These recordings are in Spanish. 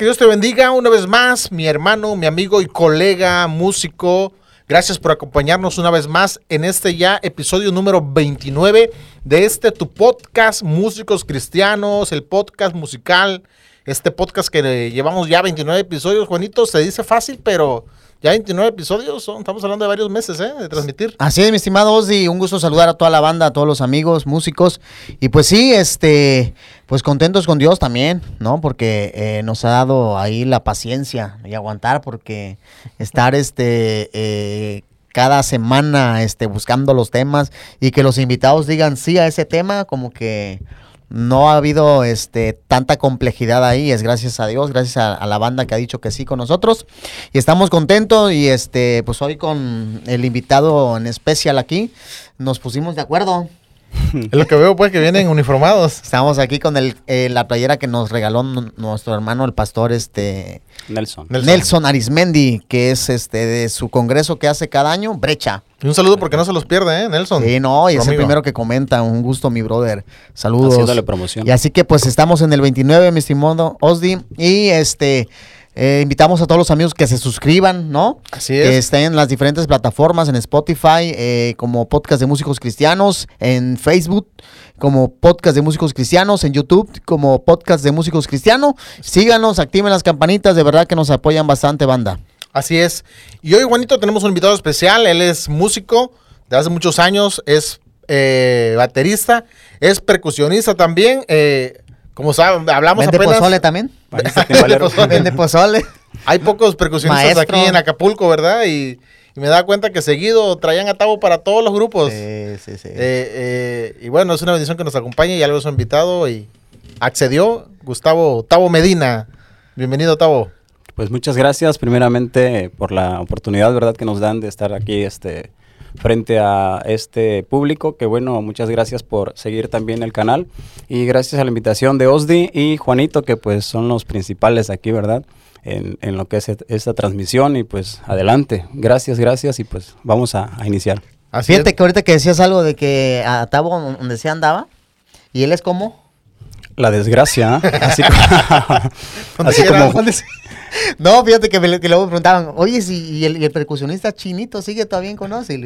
que Dios te bendiga una vez más, mi hermano, mi amigo y colega músico. Gracias por acompañarnos una vez más en este ya episodio número 29 de este tu podcast Músicos Cristianos, el podcast musical, este podcast que llevamos ya 29 episodios, Juanito, se dice fácil, pero ya 29 episodios, estamos hablando de varios meses, ¿eh? De transmitir. Así es, mi estimado Ozzy, un gusto saludar a toda la banda, a todos los amigos, músicos. Y pues sí, este, pues contentos con Dios también, ¿no? Porque eh, nos ha dado ahí la paciencia y aguantar, porque estar, este, eh, cada semana, este, buscando los temas y que los invitados digan sí a ese tema, como que no ha habido este tanta complejidad ahí, es gracias a Dios, gracias a, la banda que ha dicho que sí con nosotros. Y estamos contentos y este pues hoy con el invitado en especial aquí nos pusimos de acuerdo. Es lo que veo, pues, que vienen uniformados. Estamos aquí con el, eh, la playera que nos regaló nuestro hermano, el pastor este Nelson. Nelson. Arismendi, que es este de su congreso que hace cada año, Brecha. Y un saludo porque no se los pierde, ¿eh, Nelson? Sí, no, y es el primero que comenta. Un gusto, mi brother. Saludos. Haciéndole promoción. Y así que, pues, estamos en el 29, mi estimado Osdi. Y este. Eh, invitamos a todos los amigos que se suscriban, ¿no? Así es. Que estén en las diferentes plataformas, en Spotify, eh, como podcast de músicos cristianos, en Facebook, como podcast de músicos cristianos, en YouTube, como podcast de músicos cristianos. Síganos, activen las campanitas, de verdad que nos apoyan bastante, banda. Así es. Y hoy, Juanito, tenemos un invitado especial. Él es músico de hace muchos años, es eh, baterista, es percusionista también. Eh, como saben, hablamos ¿Vende pozole también? Vende pozole. Hay pocos percusionistas aquí en Acapulco, ¿verdad? Y, me da cuenta que seguido traían a Tavo para todos los grupos. Sí, sí, sí. Eh, eh, y bueno, es una bendición que nos acompañe. Ya lo hemos invitado y accedió Gustavo Tavo Medina. Bienvenido, Tavo. Pues muchas gracias primeramente por la oportunidad, ¿verdad?, que nos dan de estar aquí este, frente a este público, que bueno, muchas gracias por seguir también el canal y gracias a la invitación de Osdi y Juanito, que pues son los principales aquí, ¿verdad? En, en lo que es esta transmisión y pues adelante, gracias, gracias y pues vamos a, iniciar. Así Fíjate que ahorita que decías algo de que a Tabo donde se andaba y él es como la desgracia, ¿eh? así, así como no, fíjate que, me, que luego me preguntaban, oye, si y el, percusionista chinito sigue todavía con Ozzy.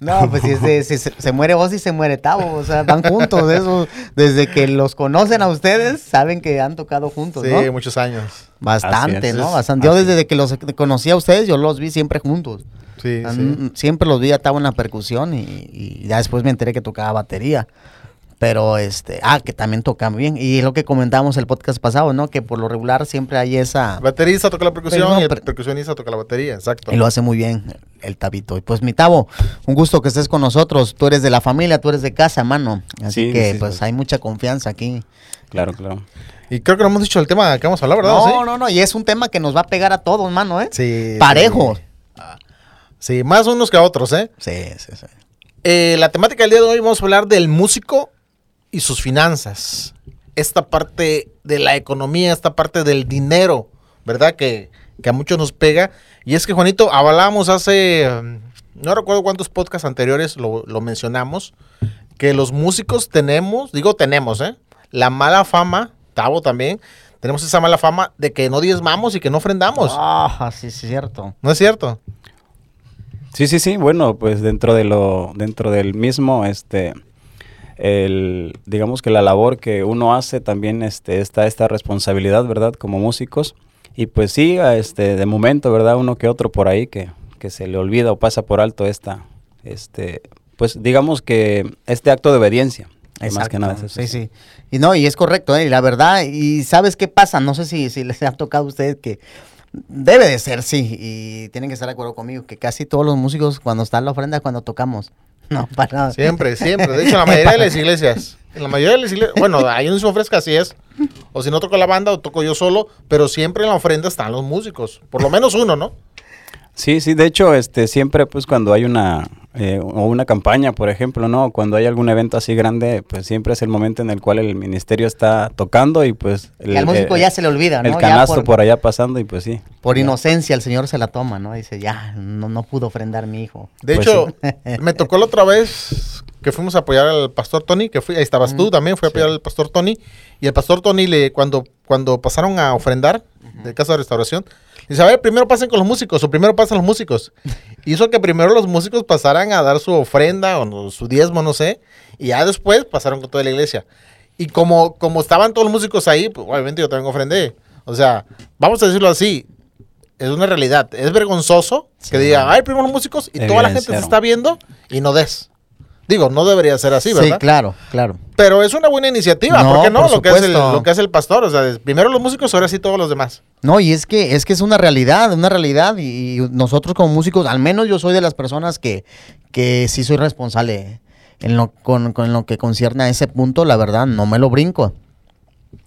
no, pues si, se, muere Ozzy, se muere Tavo. O sea, van juntos. Eso, desde que los conocen a ustedes, saben que han tocado juntos, ¿no? Sí, muchos años. Bastante, ¿no? Bastante. Yo desde que los conocí a ustedes, yo los vi siempre juntos. Sí, Siempre los vi a Tavo en la percusión y, y ya después me enteré que tocaba batería. Pero este, ah, que también tocan bien. Y es lo que comentábamos el podcast pasado, ¿no? Que por lo regular siempre hay esa. Baterista toca la percusión y el percusionista toca la batería, exacto. Y lo hace muy bien el Tabito. Y pues mi Tavo, un gusto que estés con nosotros. Tú eres de la familia, tú eres de casa, mano. Así que pues hay mucha confianza aquí. Claro, claro. Y creo que no hemos dicho el tema que vamos a hablar, ¿verdad? No, no, no. Y es un tema que nos va a pegar a todos, mano, ¿eh? Sí. Parejo. Sí, más unos que a otros, ¿eh? Sí, sí, sí. Eh, la temática del día de hoy vamos a hablar del músico y sus finanzas. Esta parte de la economía, esta parte del dinero, ¿verdad? Que, a muchos nos pega. Y es que, Juanito, hablábamos hace, um, no recuerdo cuántos podcasts anteriores lo, mencionamos, que los músicos tenemos, digo tenemos, ¿eh? La mala fama, Tavo también, tenemos esa mala fama de que no diezmamos y que no ofrendamos. Ah, sí, sí, es cierto. ¿No es cierto? Sí, sí, sí. Bueno, pues dentro de lo, dentro del mismo, este, el, digamos que la labor que uno hace también este, está esta responsabilidad, ¿verdad? Como músicos. Y pues sí, este, de momento, ¿verdad? Uno que otro por ahí que, que se le olvida o pasa por alto esta, este, pues digamos que este acto de obediencia. Más que nada Sí, sí. Y no, y es correcto, ¿eh? Y la verdad, y ¿sabes qué pasa? No sé si, si les ha tocado a ustedes que debe de ser, sí, y tienen que estar de acuerdo conmigo, que casi todos los músicos cuando están la ofrenda cuando tocamos. No, para nada. Siempre, siempre. De hecho, en la mayoría de las iglesias. En la mayoría de las iglesias. Bueno, ahí no se ofrezca así es. O si no toco la banda o toco yo solo. Pero siempre en la ofrenda están los músicos. Por lo menos uno, ¿no? Sí, sí. De hecho, este, siempre, pues, cuando hay una eh, o una campaña, por ejemplo, ¿no? Cuando hay algún evento así grande, pues siempre es el momento en el cual el ministerio está tocando y pues... El, al músico ya se le olvida, ¿no? El canasto por, allá pasando y pues sí. Por inocencia el señor se la toma, ¿no? Dice, ya, no, no pudo ofrendar mi hijo. De pues hecho, me tocó la otra vez que fuimos a apoyar al pastor Tony, que fui, ahí estabas tú también, fui a apoyar al pastor Tony, y el pastor Tony le, cuando, cuando pasaron a ofrendar de casa de restauración, dice, a ver, primero pasen con los músicos, o primero pasan los músicos. Hizo que primero los músicos pasaran a dar su ofrenda, o no- su diezmo, no sé, y ya después pasaron con toda la iglesia. Y como, como estaban todos los músicos ahí, pues obviamente yo también ofrendé. O sea, vamos a decirlo así, es una realidad. Es vergonzoso que digan, ay, primero los músicos y toda la gente se está viendo y no des. Digo, no debería ser así, Sí, ¿verdad? claro, claro. Pero es una buena iniciativa, No, ¿por qué no? por Lo que, hace el, lo que hace el pastor, o sea, es- primero los músicos, ahora sí todos los demás. No, y es que es que es una realidad, una realidad y, y nosotros como músicos, al menos yo soy de las personas que, que sí soy responsable en lo con, con lo que concierne a ese punto, la verdad, no me lo brinco.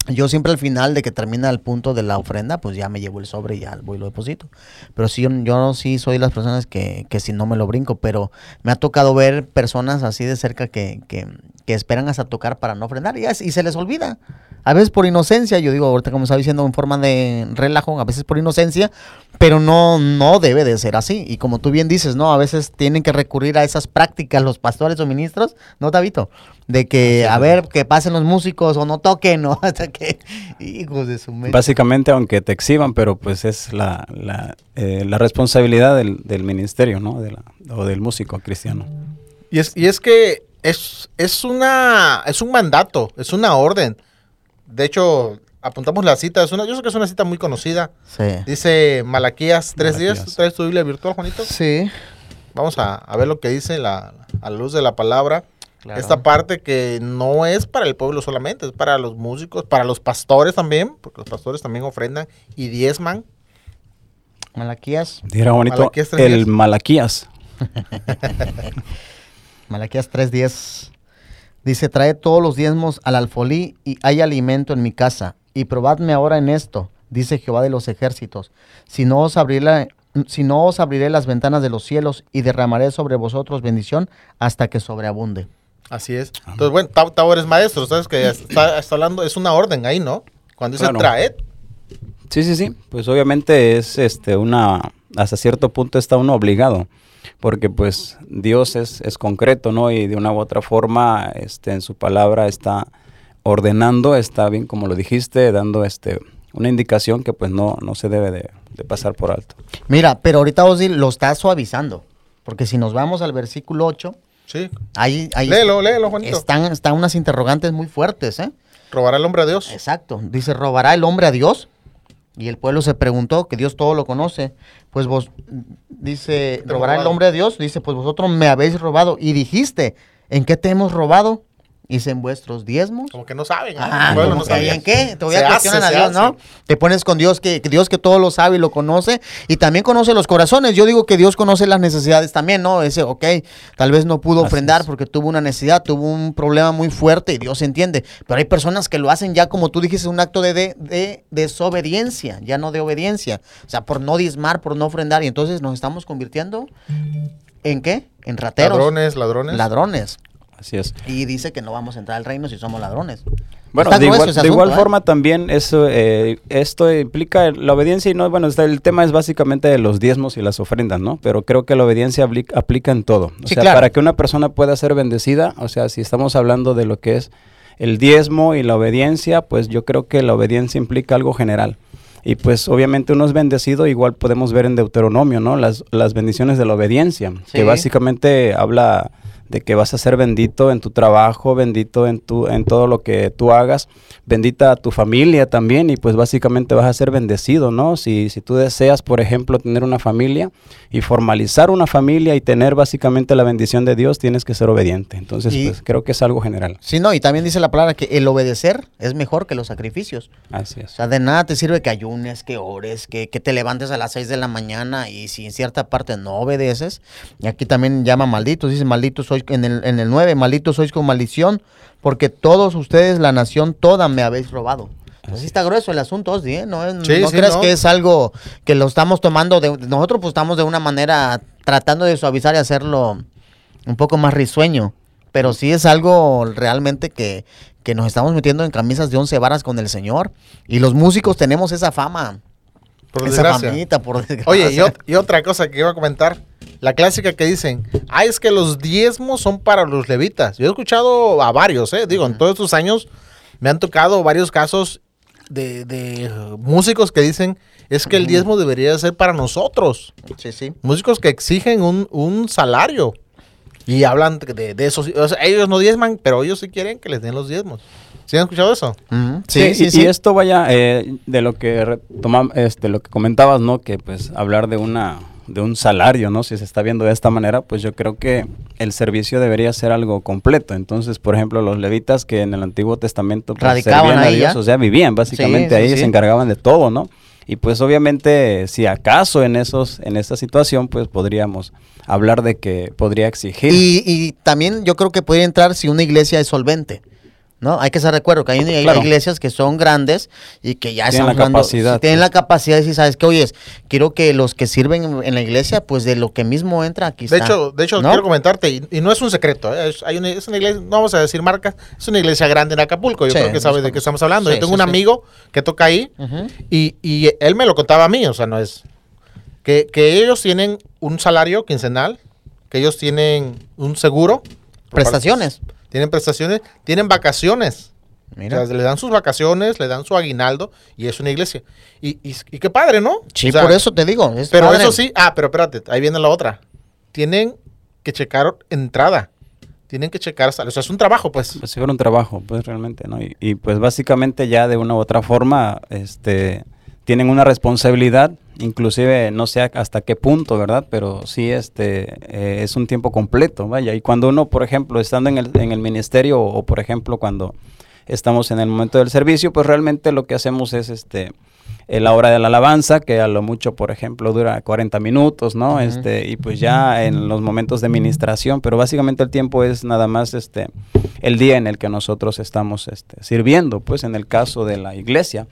Yo siempre al final de que termina el punto de la ofrenda, pues ya me llevo el sobre y ya voy y lo deposito. Pero sí, yo, sí soy de las personas que, que si no me lo brinco, pero me ha tocado ver personas así de cerca que, que, que esperan hasta tocar para no ofrendar y, y se les olvida. A veces por inocencia, yo digo, ahorita como estaba diciendo en forma de relajo, a veces por inocencia, pero no, no debe de ser así. Y como tú bien dices, ¿no? A veces tienen que recurrir a esas prácticas los pastores o ministros, ¿no, Tabito? De que, a ver, que pasen los músicos o no toquen, ¿no? Hasta que, hijos de su mente. Básicamente, aunque te exhiban, pero pues es la, la, eh, la responsabilidad del, del ministerio, ¿no? De la- o del músico cristiano. Y es, y es que es, es, una, es un mandato, es una orden. De hecho, apuntamos la cita, es una, yo sé que es una cita muy conocida. Sí. Dice Malaquías 3.10. Malaquías. ¿Traes tu Biblia virtual, Juanito? Sí. Vamos a, a ver lo que dice la, a la luz de la palabra. Claro. Esta parte que no es para el pueblo solamente, es para los músicos, para los pastores también, porque los pastores también ofrendan y diezman. Malaquías, Dijera bonito, Malaquías el Malaquías. Malaquías 3.10. Dice, trae todos los diezmos al alfolí y hay alimento en mi casa. Y probadme ahora en esto, dice Jehová de los ejércitos. Si no os abriré, si no os abriré las ventanas de los cielos y derramaré sobre vosotros bendición hasta que sobreabunde. Así es. Entonces, bueno, Tavo, eres maestro, ¿sabes? Que está, está hablando, es una orden ahí, ¿no? Cuando dice Claro. traed, Sí, sí, sí. Pues obviamente es este una hasta cierto punto está uno obligado, porque pues Dios es, es concreto, ¿no? Y de una u otra forma, este, en su palabra está ordenando, está bien como lo dijiste, dando este una indicación que pues no, no se debe de, de pasar por alto. Mira, pero ahorita Ozzy lo está suavizando. Porque si nos vamos al versículo 8, sí. ahí, ahí Léelo, léelo, Juanito. están, están unas interrogantes muy fuertes, ¿eh? Robará el hombre a Dios. Exacto. Dice, ¿robará el hombre a Dios? Y el pueblo se preguntó, que Dios todo lo conoce. Pues vos, dice, ¿robará el hombre a Dios? Dice, pues vosotros me habéis robado. Y dijiste, ¿en qué te hemos robado? Dice, en vuestros diezmos. Como que no saben. Ah, como no que. ¿en qué? Todavía cuestionan hace, a Dios, hace. ¿no? Te pones con Dios, que, que Dios que todo lo sabe y lo conoce, y también conoce los corazones. Yo digo que Dios conoce las necesidades también, ¿no? Ese, ok, tal vez no pudo Así ofrendar es. porque tuvo una necesidad, tuvo un problema muy fuerte y Dios entiende. Pero hay personas que lo hacen ya, como tú dijiste, un acto de, de, de desobediencia, ya no de obediencia. O sea, por no diezmar, por no ofrendar, y entonces nos estamos convirtiendo en qué? En rateros. Ladrones, ladrones. Ladrones. Así es. Y dice que no vamos a entrar al reino si somos ladrones. Bueno, de igual, de ¿eh? forma también eso, eh, esto implica la obediencia y no, bueno, el tema es básicamente de los diezmos y las ofrendas, ¿no? Pero creo que la obediencia apli- aplica en todo. O Sí, sea, claro. para que una persona pueda ser bendecida, o sea, si estamos hablando de lo que es el diezmo y la obediencia, pues yo creo que la obediencia implica algo general. Y pues obviamente uno es bendecido, igual podemos ver en Deuteronomio, ¿no? Las, las bendiciones de la obediencia, Sí. que básicamente habla de que vas a ser bendito en tu trabajo, bendito en tu en todo lo que tú hagas, bendita a tu familia también y pues básicamente vas a ser bendecido, ¿no? Si, si tú deseas, por ejemplo, tener una familia y formalizar una familia y tener básicamente la bendición de Dios, tienes que ser obediente. Entonces, Y- pues creo que es algo general. Sí, no, y también dice la palabra que el obedecer es mejor que los sacrificios. Así O es. sea, de nada te sirve que ayunes, que ores, que, que te levantes a las 6 de la mañana y si en cierta parte no obedeces. Y aquí también llama malditos, dice malditos sois en el, en el 9, malditos sois con maldición, porque todos ustedes, la nación toda, me habéis robado. Entonces sí está grueso el asunto, Osdi, ¿eh? No, es- Sí, no sí, creas no. que es algo que lo estamos tomando de... Nosotros pues estamos de una manera tratando de suavizar y hacerlo un poco más risueño. Pero sí es algo realmente que, que nos estamos metiendo en camisas de once varas con el Señor. Y los músicos tenemos esa fama. Por esa desgracia. famita, por desgracia. Oye, y otra cosa que iba a comentar. La clásica que dicen, ah, es que los diezmos son para los levitas. Yo he escuchado a varios, ¿eh? Digo, en todos estos años me han tocado varios casos de, de, músicos que dicen, es que el diezmo debería ser para nosotros. Sí, sí. Músicos que exigen un, un salario. Y hablan de, de eso. O sea, ellos no diezman, pero ellos sí quieren que les den los diezmos. ¿Sí han escuchado eso? Sí, y, y esto vaya eh, de lo que retoma, este, lo que comentabas, ¿no? Que pues hablar de una de un salario, ¿no? Si se está viendo de esta manera, pues yo creo que el servicio debería ser algo completo. Entonces, por ejemplo, los levitas que en el Antiguo Testamento pues, Radicaban servían a ahí Dios, o sea, vivían básicamente Sí, ahí, sí. se encargaban de todo, ¿no? Y pues obviamente, si acaso en esos, en esta situación, pues podríamos hablar de que podría exigir. Y, y también yo creo que puede entrar si una iglesia es solvente. ¿No? Hay que ser recuerdo que hay, hay Claro. iglesias que son grandes y que ya Tienen están la hablando- capacidad, sí, tienen pues. la capacidad de decir, ¿sabes qué? Oye, quiero que los que sirven en, la iglesia, pues de lo que mismo entra aquí De está. hecho, de hecho ¿No? quiero comentarte, y, y no es un secreto, ¿eh? es, hay una, es una iglesia, no vamos a decir marcas, es una iglesia grande en Acapulco, yo Sí, creo que sabes de qué estamos hablando. Sí, yo tengo sí, un sí. amigo que toca ahí y, y él me lo contaba a mí, o sea, no es... Que, que ellos tienen un salario quincenal, que ellos tienen un seguro. Prestaciones. Tienen prestaciones, tienen vacaciones. Mira. O sea, le dan sus vacaciones, le dan su aguinaldo y es una iglesia. Y, y, y qué padre, ¿no? sí, O sea, por eso te digo. es Pero padre. eso sí, ah, pero espérate, ahí viene la otra. Tienen que checar entrada. Tienen que checar, sal- o sea, es un trabajo, pues. Pues fuera un trabajo, pues realmente, ¿no? Y, y, pues básicamente ya de una u otra forma, este, tienen una responsabilidad, inclusive no sé hasta qué punto, ¿verdad? Pero sí, este, eh, es un tiempo completo, vaya. Y cuando uno, por ejemplo, estando en el, en el ministerio o, por ejemplo, cuando estamos en el momento del servicio, pues realmente lo que hacemos es, este, eh, la hora de la alabanza, que a lo mucho, por ejemplo, dura 40 minutos, ¿no? Este, y pues ya en los momentos de ministración, pero básicamente el tiempo es nada más este el día en el que nosotros estamos este, sirviendo, pues en el caso de la iglesia.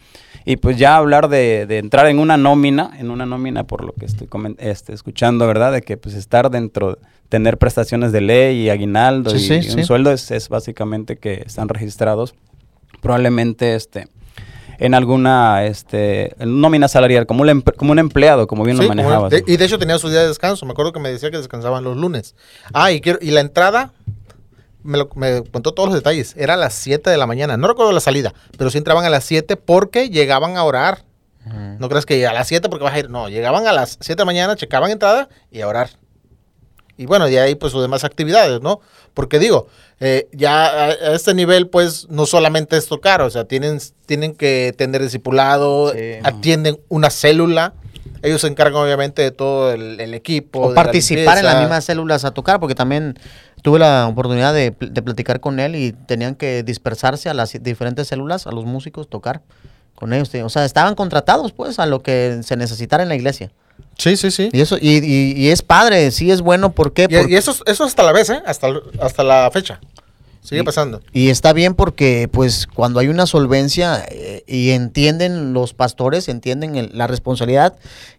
Y pues ya hablar de, de entrar en una nómina, en una nómina por lo que estoy este, escuchando, ¿verdad? De que pues estar dentro, tener prestaciones de ley y aguinaldo Sí, y, sí, y un sí. sueldo es, es básicamente que están registrados probablemente este en alguna este nómina salarial como un, como un empleado como bien Sí, lo manejabas y de hecho tenía su día de descanso. Me acuerdo que me decía que descansaban los lunes. Ah, y, quiero, y la entrada, me, lo- me contó todos los detalles. Era a las 7 de la mañana. No recuerdo la salida, pero sí entraban a las 7 porque llegaban a orar. Ujú. No creas que a las 7 porque vas a ir. No, llegaban a las 7 de la mañana, checaban entrada y a orar. Y bueno, de ahí pues sus demás actividades, ¿no? Porque digo, eh, ya a, a este nivel pues no solamente es tocar, o sea, tienen, tienen que tener discipulado, Sí. atienden una célula, ellos se encargan obviamente de todo el, el equipo. O de la participar en las mismas células a tocar, porque también tuve la oportunidad de, pl- de platicar con él y tenían que dispersarse a las diferentes células, a los músicos, tocar con ellos. O sea, estaban contratados pues a lo que se necesitara en la iglesia. Sí, sí, sí. Y eso, y, y- y es padre, sí es bueno, ¿por qué? Y, Porque- y eso, es- eso hasta la vez, ¿eh? Hasta, hasta la fecha. Sigue Y- pasando. Y está bien porque, pues, cuando hay una solvencia eh, y entienden los pastores, entienden el- la responsabilidad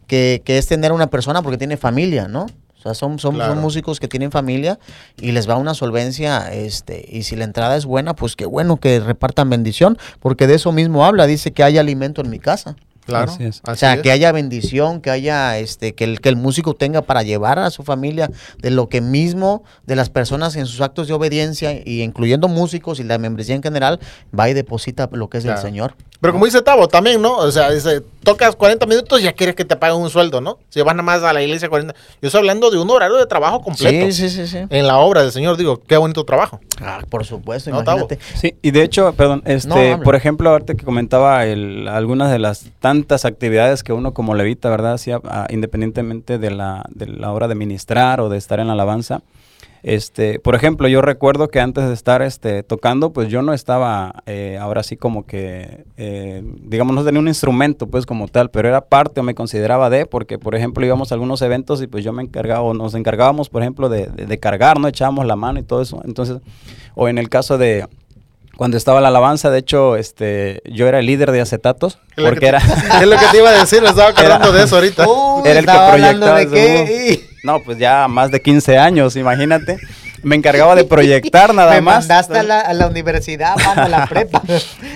que, que es tener una persona porque tiene familia, ¿no? O sea, son, son, Claro. son músicos que tienen familia y les va una solvencia, este, y si la entrada es buena, pues qué bueno que repartan bendición, porque de eso mismo habla, dice que hay alimento en mi casa. Claro. Así es. O así sea, es. que haya bendición, que haya este, que el, que el músico tenga para llevar a su familia de lo que mismo de las personas en sus actos de obediencia, y incluyendo músicos y la membresía en general, va y deposita lo que es Claro. del Señor. Pero como dice Tavo, también, ¿no? O sea, dice, tocas 40 minutos y ya quieres que te paguen un sueldo, ¿no? Si vas nada más a la iglesia 40. Yo estoy hablando de un horario de trabajo completo. Sí, sí, sí, sí. En la obra del Señor, digo, qué bonito trabajo. Ah, por supuesto, No, imagínate. Sí, y de hecho, perdón, este, No, por ejemplo, ahorita que comentaba el, algunas de las tantas actividades que uno como levita, ¿verdad? Hacía ah, independientemente de la, de la hora de ministrar o de estar en la alabanza. Este, por ejemplo, yo recuerdo que antes de estar este, tocando, pues yo no estaba eh, ahora sí como que, eh, digamos, no tenía un instrumento pues como tal, pero era parte o me consideraba de, porque por ejemplo íbamos a algunos eventos y pues yo me encargaba, o nos encargábamos, por ejemplo, de, de- de cargar, ¿no? Echábamos la mano y todo eso. Entonces, o en el caso de cuando estaba la alabanza, de hecho, este, yo era el líder de acetatos, porque que era... te- es lo que te iba a decir, estaba acordando de eso ahorita. Uy, Era el que hablando proyectaba de qué. No, pues ya más de 15 años, imagínate. Me encargaba de proyectar nada Me más. mandaste a la, a la universidad, mano, a la prepa.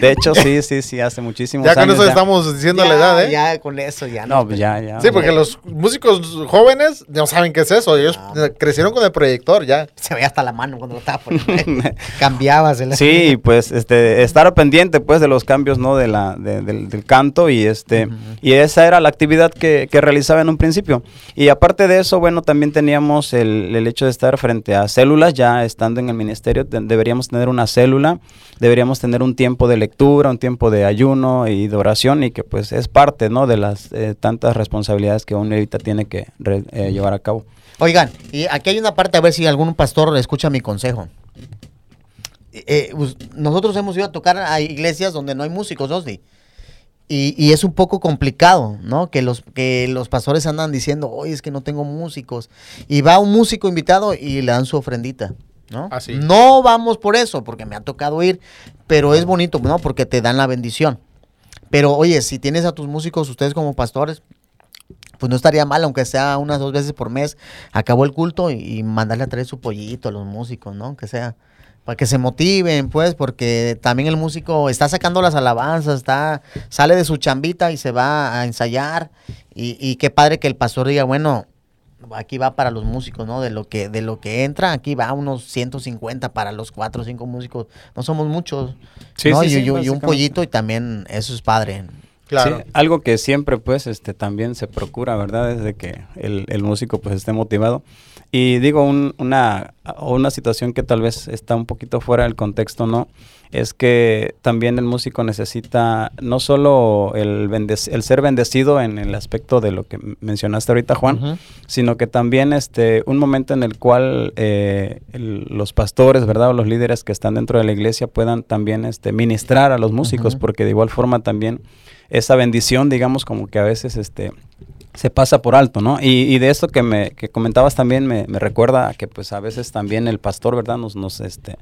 De hecho, sí, sí, sí, hace muchísimos Ya con años. eso ya. estamos diciendo ya, la edad, ¿eh? Ya con eso ya. No, pues ya, ya. Sí, porque los músicos jóvenes no saben qué es eso. Ellos Ah. crecieron con el proyector ya. Se veía hasta la mano cuando lo estaba poniendo. Cambiabas. el- Sí, pues este estar pendiente pues de los cambios no de la de- del, del canto y este y esa era la actividad que, que realizaba en un principio y aparte de eso bueno también teníamos el, el hecho de estar frente a células ya estando en el ministerio te- deberíamos tener una célula deberíamos tener un tiempo de lectura un tiempo de ayuno y de oración y que pues es parte no de las eh, tantas responsabilidades que uno ahorita tiene que eh, llevar a cabo Oigan, y aquí hay una parte, a ver si algún pastor escucha mi consejo. Eh, nosotros hemos ido a tocar a iglesias donde no hay músicos, ¿no? Y, y es un poco complicado, ¿no? Que los, que los pastores andan diciendo, oye, es que no tengo músicos. Y va un músico invitado y le dan su ofrendita, ¿no? Ah, sí. No vamos por eso, porque me ha tocado ir, pero es bonito, ¿no? Porque te dan la bendición. Pero oye, si tienes a tus músicos, ustedes como pastores, pues no estaría mal, aunque sea unas dos veces por mes, acabó el culto y, y mandarle a traer su pollito a los músicos, ¿no? Que sea, para que se motiven, pues, porque también el músico está sacando las alabanzas, está, sale de su chambita y se va a ensayar, y, y qué padre que el pastor diga, bueno, aquí va para los músicos, ¿no? De lo que, de lo que entra, aquí va unos 150 para los cuatro o cinco músicos, no somos muchos, Sí, ¿no? sí, y, sí, y- y un pollito y también eso es padre. Claro. Sí, algo que siempre pues este también se procura, ¿verdad? Es de que el, el músico pues esté motivado. Y digo, un- una, una situación que tal vez está un poquito fuera del contexto, ¿no? Es que también el músico necesita no solo el, el ser bendecido en el aspecto de lo que mencionaste ahorita, Juan, sino que también este un momento en el cual eh, el- los pastores, ¿verdad? O los líderes que están dentro de la iglesia puedan también este, ministrar a los músicos, porque de igual forma también esa bendición, digamos, como que a veces este se pasa por alto, ¿no? Y, y de esto que me que comentabas también me, me recuerda que pues a veces también el pastor, ¿verdad? Nos, nos este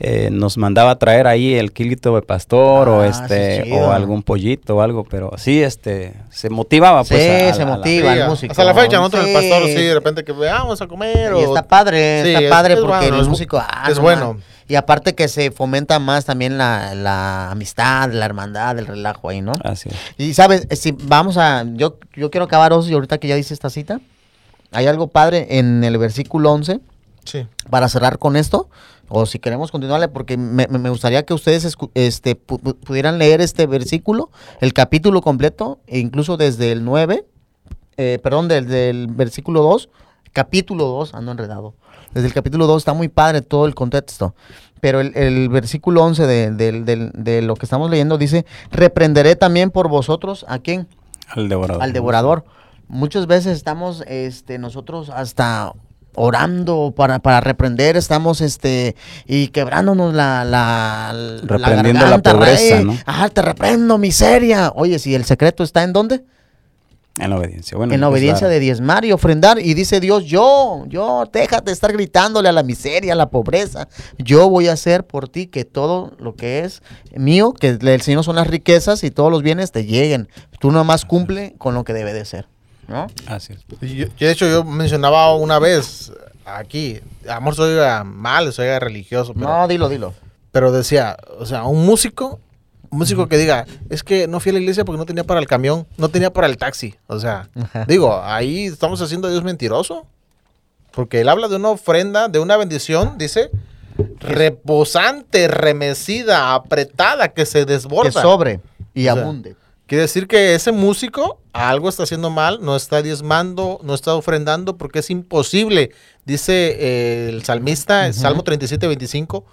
eh, nos mandaba a traer ahí el kilito de pastor o Ah, este sí, o algún pollito o algo, pero sí este se motivaba pues Sí, a- a se la- a la- motiva. El músico. Hasta la fecha, nosotros Sí. el pastor, sí, de repente que vamos a comer. Y o- está padre, Sí, está es- padre es porque bueno, bu- músicos... ah, es no bueno. Y aparte que se fomenta más también la, la amistad, la hermandad, el relajo ahí, ¿no? Así es. Y sabes, si vamos a... Yo, yo quiero acabar, Osi, ahorita que ya dice esta cita. Hay algo padre en el versículo 11 Sí. para cerrar con esto, o si queremos continuarle, porque me, gustaría que ustedes escu- este, pu- pu- pudieran leer este versículo, el capítulo completo, e incluso desde el 9, eh, perdón, desde el versículo 2, capítulo 2, ando enredado. Desde el capítulo 2 está muy padre todo el contexto. Pero el, el versículo 11 de, de lo que estamos leyendo dice, reprenderé también por vosotros a quién? Al devorador. al devorador. Muchas veces estamos este, nosotros hasta orando para, para reprender, estamos este y quebrándonos la, la, la Reprendiendo la garganta, pobreza, "Ey, ¿no? Ajá, te reprendo, miseria. Oye, si el secreto está en dónde? En la obediencia. Bueno, en la obediencia de diezmar y ofrendar. Y dice Dios, yo, yo, déjate de estar gritándole a la miseria, a la pobreza. Yo voy a hacer por ti que todo lo que es mío, que el Señor son las riquezas y todos los bienes te lleguen. Tú nomás cumple con lo que debe de ser. ¿No? Así es. Y Yo, yo, de hecho, yo mencionaba una vez aquí, amor, soy mal, soy religioso, pero, No, dilo, dilo. pero decía, o sea, un músico, músico que diga, es que no fui a la iglesia porque no tenía para el camión, no tenía para el taxi. O sea, Ajá. digo, ahí estamos haciendo a Dios mentiroso. Porque él habla de una ofrenda, de una bendición, dice, reposante, remecida, apretada, que se desborda. Que sobre y O sea, abunde. Quiere decir que ese músico algo está haciendo mal, no está diezmando, no está ofrendando, porque es imposible. Dice eh, el salmista, Ujú. Salmo 37, 25,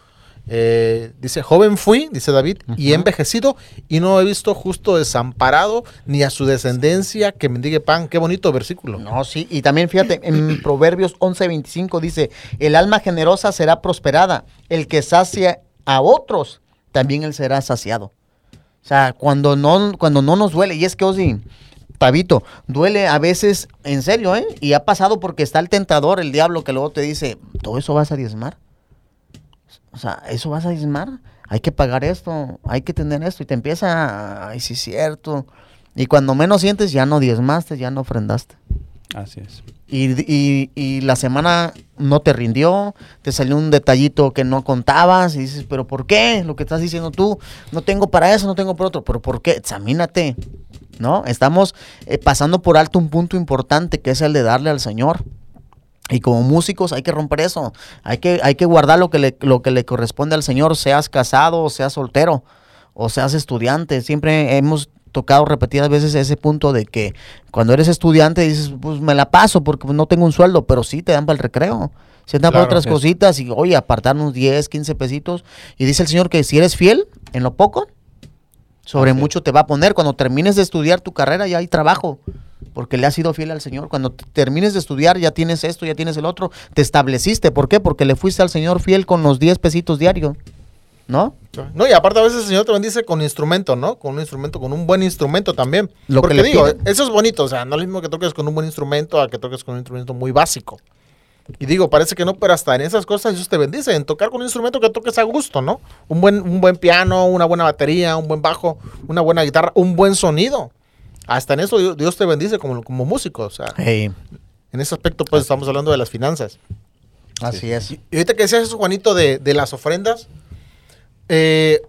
eh, dice, joven fui, dice David, y envejecido, y no he visto justo desamparado, ni a su descendencia que mendigue pan. Qué bonito versículo. No, sí, y también fíjate, en Proverbios 11:25 dice, el alma generosa será prosperada, el que sacia a otros, también él será saciado. O sea, cuando no, cuando no nos duele, y es que Osi, Tabito, duele a veces, en serio, ¿eh? Y ha pasado porque está el tentador, el diablo, que luego te dice, ¿todo eso vas a diezmar? O sea, ¿eso vas a diezmar? Hay que pagar esto, hay que tener esto, y te empieza, ay, sí es cierto. Y cuando menos sientes, ya no diezmaste, ya no ofrendaste. Así es. Y, y- y la semana no te rindió, te salió un detallito que no contabas y dices, pero ¿por qué? Lo que estás diciendo tú, no tengo para eso, no tengo por otro, pero ¿por qué? Examínate, ¿no? Estamos eh, pasando por alto un punto importante que es el de darle al Señor. Y como músicos hay que romper eso, hay que, hay que guardar lo que, le, lo que le corresponde al Señor, seas casado o seas soltero o seas estudiante. Siempre hemos tocado repetidas veces ese punto de que cuando eres estudiante dices, pues me la paso porque no tengo un sueldo, pero sí te dan para el recreo. Se dan para otras cositas y oye, apartar unos 10, 15 pesitos. Y dice el Señor que si eres fiel en lo poco, sobre Así mucho te va a poner. Cuando termines de estudiar tu carrera ya hay trabajo, porque le has sido fiel al Señor. Cuando termines de estudiar ya tienes esto, ya tienes el otro, te estableciste. ¿Por qué? Porque le fuiste al Señor fiel con los 10 pesitos diarios, ¿no? No, y aparte a veces el Señor te bendice con instrumento, ¿no? Con un instrumento, con un buen instrumento también. Lo que le digo, piden. eso es bonito, o sea, no es lo mismo que toques con un buen instrumento a que toques con un instrumento muy básico. Y digo, parece que no, pero hasta en esas cosas Dios te bendice, en tocar con un instrumento que toques a gusto, ¿no? Un buen, un buen piano, una buena batería, un buen bajo, una buena guitarra, un buen sonido. Hasta en eso Dios, te bendice como, como músico, o sea, Hey, en ese aspecto pues estamos hablando de las finanzas. así es. Y ahorita que decías eso, Juanito, de, de las ofrendas, eh,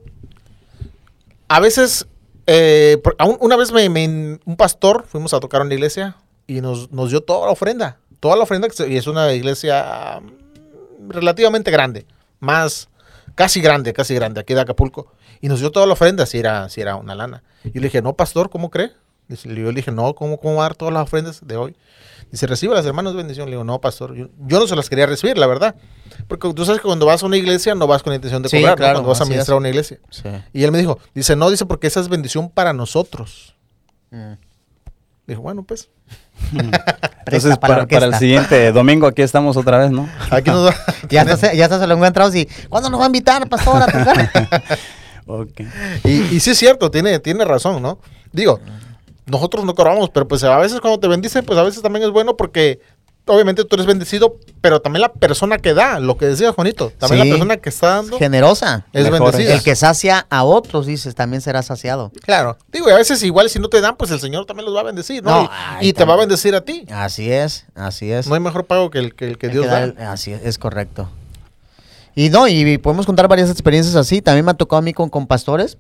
a veces, eh, por- una vez me, me- un pastor, fuimos a tocar a una iglesia y nos, nos dio toda la ofrenda, toda la ofrenda, y es una iglesia mm, relativamente grande, más, casi grande, casi grande, aquí de Acapulco, y nos dio toda la ofrenda, si era, si era una lana. Y le dije, no, pastor, ¿cómo cree? Dice- Yo le dije, no, ¿cómo, ¿cómo va a dar todas las ofrendas de hoy? Dice, recibe las hermanas bendición. Le digo, no, pastor, yo, yo no se las quería recibir, la verdad. Porque tú sabes que cuando vas a una iglesia no vas con la intención de Sí, cobrar, ¿no? cuando vas a ministrar a una iglesia. Sí. Y él me dijo, dice, no, dice, porque esa es bendición para nosotros. Mm. Dijo, bueno, pues, Entonces, para la para, para el siguiente domingo aquí estamos otra vez, ¿no? aquí nos da... Ya hasta, ya se lo encontrado y ¿cuándo nos va a invitar, pastor, a tocar? Y, y sí es cierto, tiene, tiene razón, ¿no? Digo, nosotros no cobramos, pero pues a veces cuando te bendice, pues a veces también es bueno porque obviamente tú eres bendecido, pero también la persona que da, lo que decía Juanito, también Sí. la persona que está dando Generosa. es Mejor bendecida. El que sacia a otros, dices, también será saciado. Claro. Digo, y a veces igual si no te dan, pues el Señor también los va a bendecir, ¿no? No, y te va a bendecir a ti. Así es, así es. No hay mejor pago que el que, el que Hay Dios que da. así es, es correcto. Y no, y podemos contar varias experiencias así. También me ha tocado a mí con, con pastores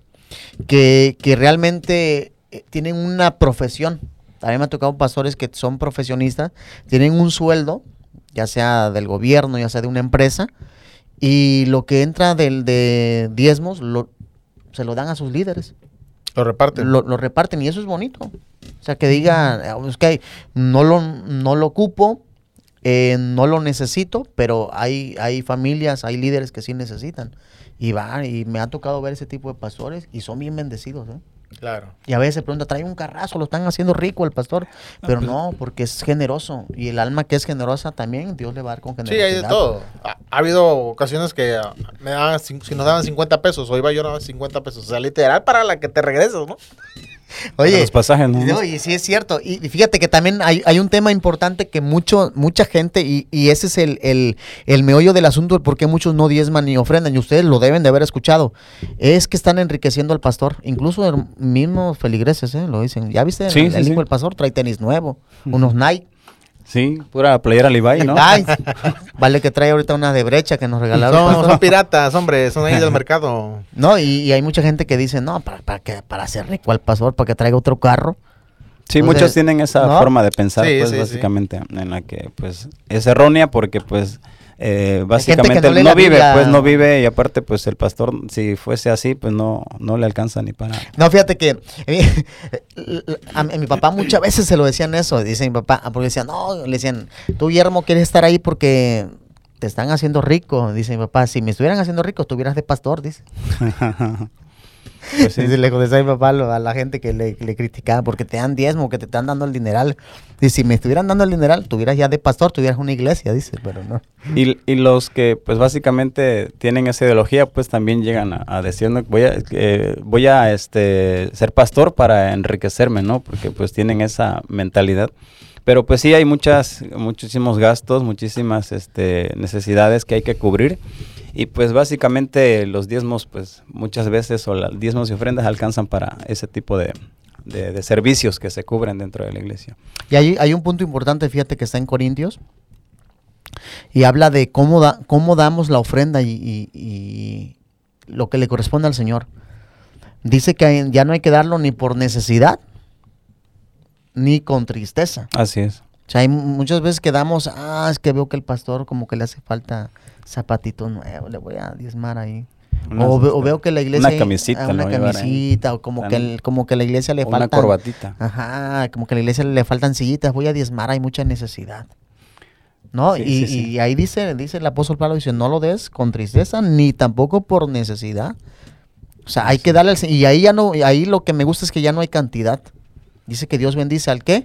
que, que realmente eh, tienen una profesión. También me ha tocado pastores que son profesionistas, tienen un sueldo, ya sea del gobierno, ya sea de una empresa, y lo que entra del de diezmos lo, se lo dan a sus líderes Lo reparten. lo, lo reparten y eso es bonito. O sea, que digan, eh, es que no lo, no lo ocupo, eh, no lo necesito, pero hay, hay familias, hay líderes que sí necesitan. Y van, y me ha tocado ver ese tipo de pastores y son bien bendecidos. ¿eh? Claro. Y a veces se pregunta, trae un carrazo, lo están haciendo rico el pastor. Pero no, porque es generoso. Y el alma que es generosa también, Dios le va a dar con Sí, generosidad. hay de todo. Ha, ha habido ocasiones que ah, me daban, si nos daban 50 pesos, o iba yo a 50 pesos. O sea, literal para la que te regresas, ¿no? Oye, los pasajes, ¿no? Sí es cierto. Y fíjate que también hay, hay un tema importante que mucho, mucha gente, y, y ese es el, el, el meollo del asunto, el por qué muchos no diezman ni ofrendan, y ustedes lo deben de haber escuchado, es que están enriqueciendo al pastor. Incluso el mismos feligreses, ¿eh? Lo dicen. ¿Ya viste? Sí, el, sí, el hijo sí. del pastor trae tenis nuevo, unos Nike. Sí, pura playera Levi, ¿no? Ay, vale que trae ahorita una de brecha que nos regalaron. Son, son piratas, hombre, son ahí del mercado. No, y, y hay mucha gente que dice, no, para, para, que, para hacer rico al pastor, para que traiga otro carro. Sí, muchos tienen esa ¿no? forma de pensar, Sí, pues sí, sí. básicamente, en la que pues es errónea porque pues eh, básicamente no no, vive, pues no vive y aparte pues el pastor si fuese así pues no no le alcanza ni para No, fíjate que eh, a, mi a mi papá muchas veces se lo decían eso, dice mi papá, porque decían, no, le decían, tú Guillermo quieres estar ahí porque te están haciendo rico, dice mi papá, si me estuvieran haciendo rico, estuvieras de pastor, dice. Pues sí. Le contestó a mi papá a la gente que le, le criticaba porque te dan diezmo, que te están dando el dineral. Dice, si me estuvieran dando el dineral, tuvieras ya de pastor, tuvieras una iglesia, dice, pero no. Y, y los que pues básicamente tienen esa ideología pues también llegan a, a decir "No, voy a eh, voy a este ser pastor para enriquecerme no porque pues tienen esa mentalidad pero pues sí hay muchas muchísimos gastos muchísimas este necesidades que hay que cubrir y pues básicamente los diezmos pues muchas veces o las diezmos y ofrendas alcanzan para ese tipo de de, de servicios que se cubren dentro de la iglesia. Y hay, hay un punto importante, fíjate, que está en Corintios. Y habla de cómo, da, cómo damos la ofrenda y, y- y lo que le corresponde al Señor. Dice que ya no hay que darlo ni por necesidad, ni con tristeza. Así es. O sea, hay mu- muchas veces que damos, ah, es que veo que el pastor como que le hace falta zapatitos nuevos, le voy a diezmar ahí. O, ve- o veo que la iglesia... Una camisita, ah, una camisita, o como que, el- como que la iglesia le Una falta... corbatita. Ajá, como que a la iglesia le faltan sillitas, voy a diezmar, hay mucha necesidad. ¿No? Sí, y, sí, sí. y ahí dice, dice el apóstol Pablo, dice, no lo des con tristeza, ni tampoco por necesidad. O sea, hay que darle al y ahí ya no, ahí lo que me gusta es que ya no hay cantidad. Dice que Dios bendice al qué?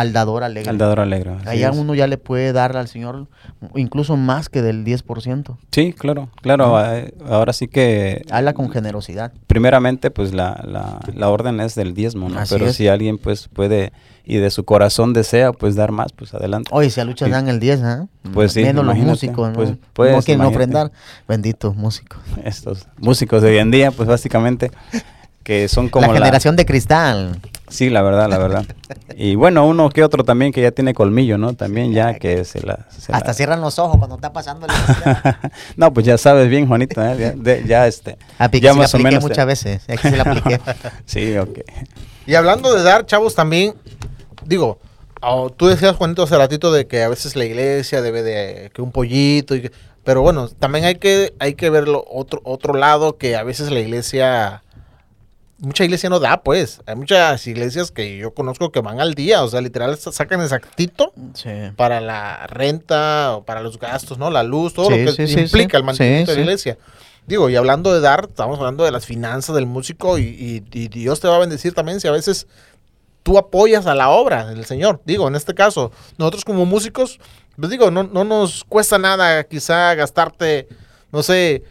Al dador alegre. Al dador alegre. Allá uno ya le puede dar al Señor incluso más que del 10%. Sí, claro, claro. eh, Ahora sí que Habla con generosidad. primeramente pues la, la, la orden es del diezmo, ¿no? Así Pero es. si alguien pues puede y de su corazón desea pues dar más, pues adelante. Oye, si a lucha Sí. dan el 10, ¿ah? Pues sí, Menos los músicos, ¿no? pues, no pues, quieren imagínate. ofrendar. Benditos músicos. Estos músicos de hoy en día pues básicamente que son como la generación de cristal. Sí, la verdad, la verdad. Y bueno, uno que otro también que ya tiene colmillo, ¿no? También ya que se la... se Hasta la- cierran los ojos cuando está pasando el no, pues ya sabes bien, Juanito, ¿eh? ya, de- ya, este... Ya la más o apliqué menos te- muchas veces. Aquí sí la apliqué. Sí, ok. Y hablando de dar, chavos, también, digo, oh, tú decías, Juanito, hace ratito de que a veces la iglesia debe de que un pollito, y que- pero bueno, también hay que, hay que verlo otro, otro lado, que a veces la iglesia, mucha iglesia no da, pues. Hay muchas iglesias que yo conozco que van al día, o sea, literal sa- sacan exactito Sí. para la renta o para los gastos, ¿no? La luz, todo Sí, lo que sí, implica el mantenimiento de la iglesia. Digo, y hablando de dar, estamos hablando de las finanzas del músico y, y- y Dios te va a bendecir también si a veces tú apoyas a la obra del Señor. Digo, en este caso, nosotros como músicos, pues digo, no, no nos cuesta nada quizá gastarte, no sé,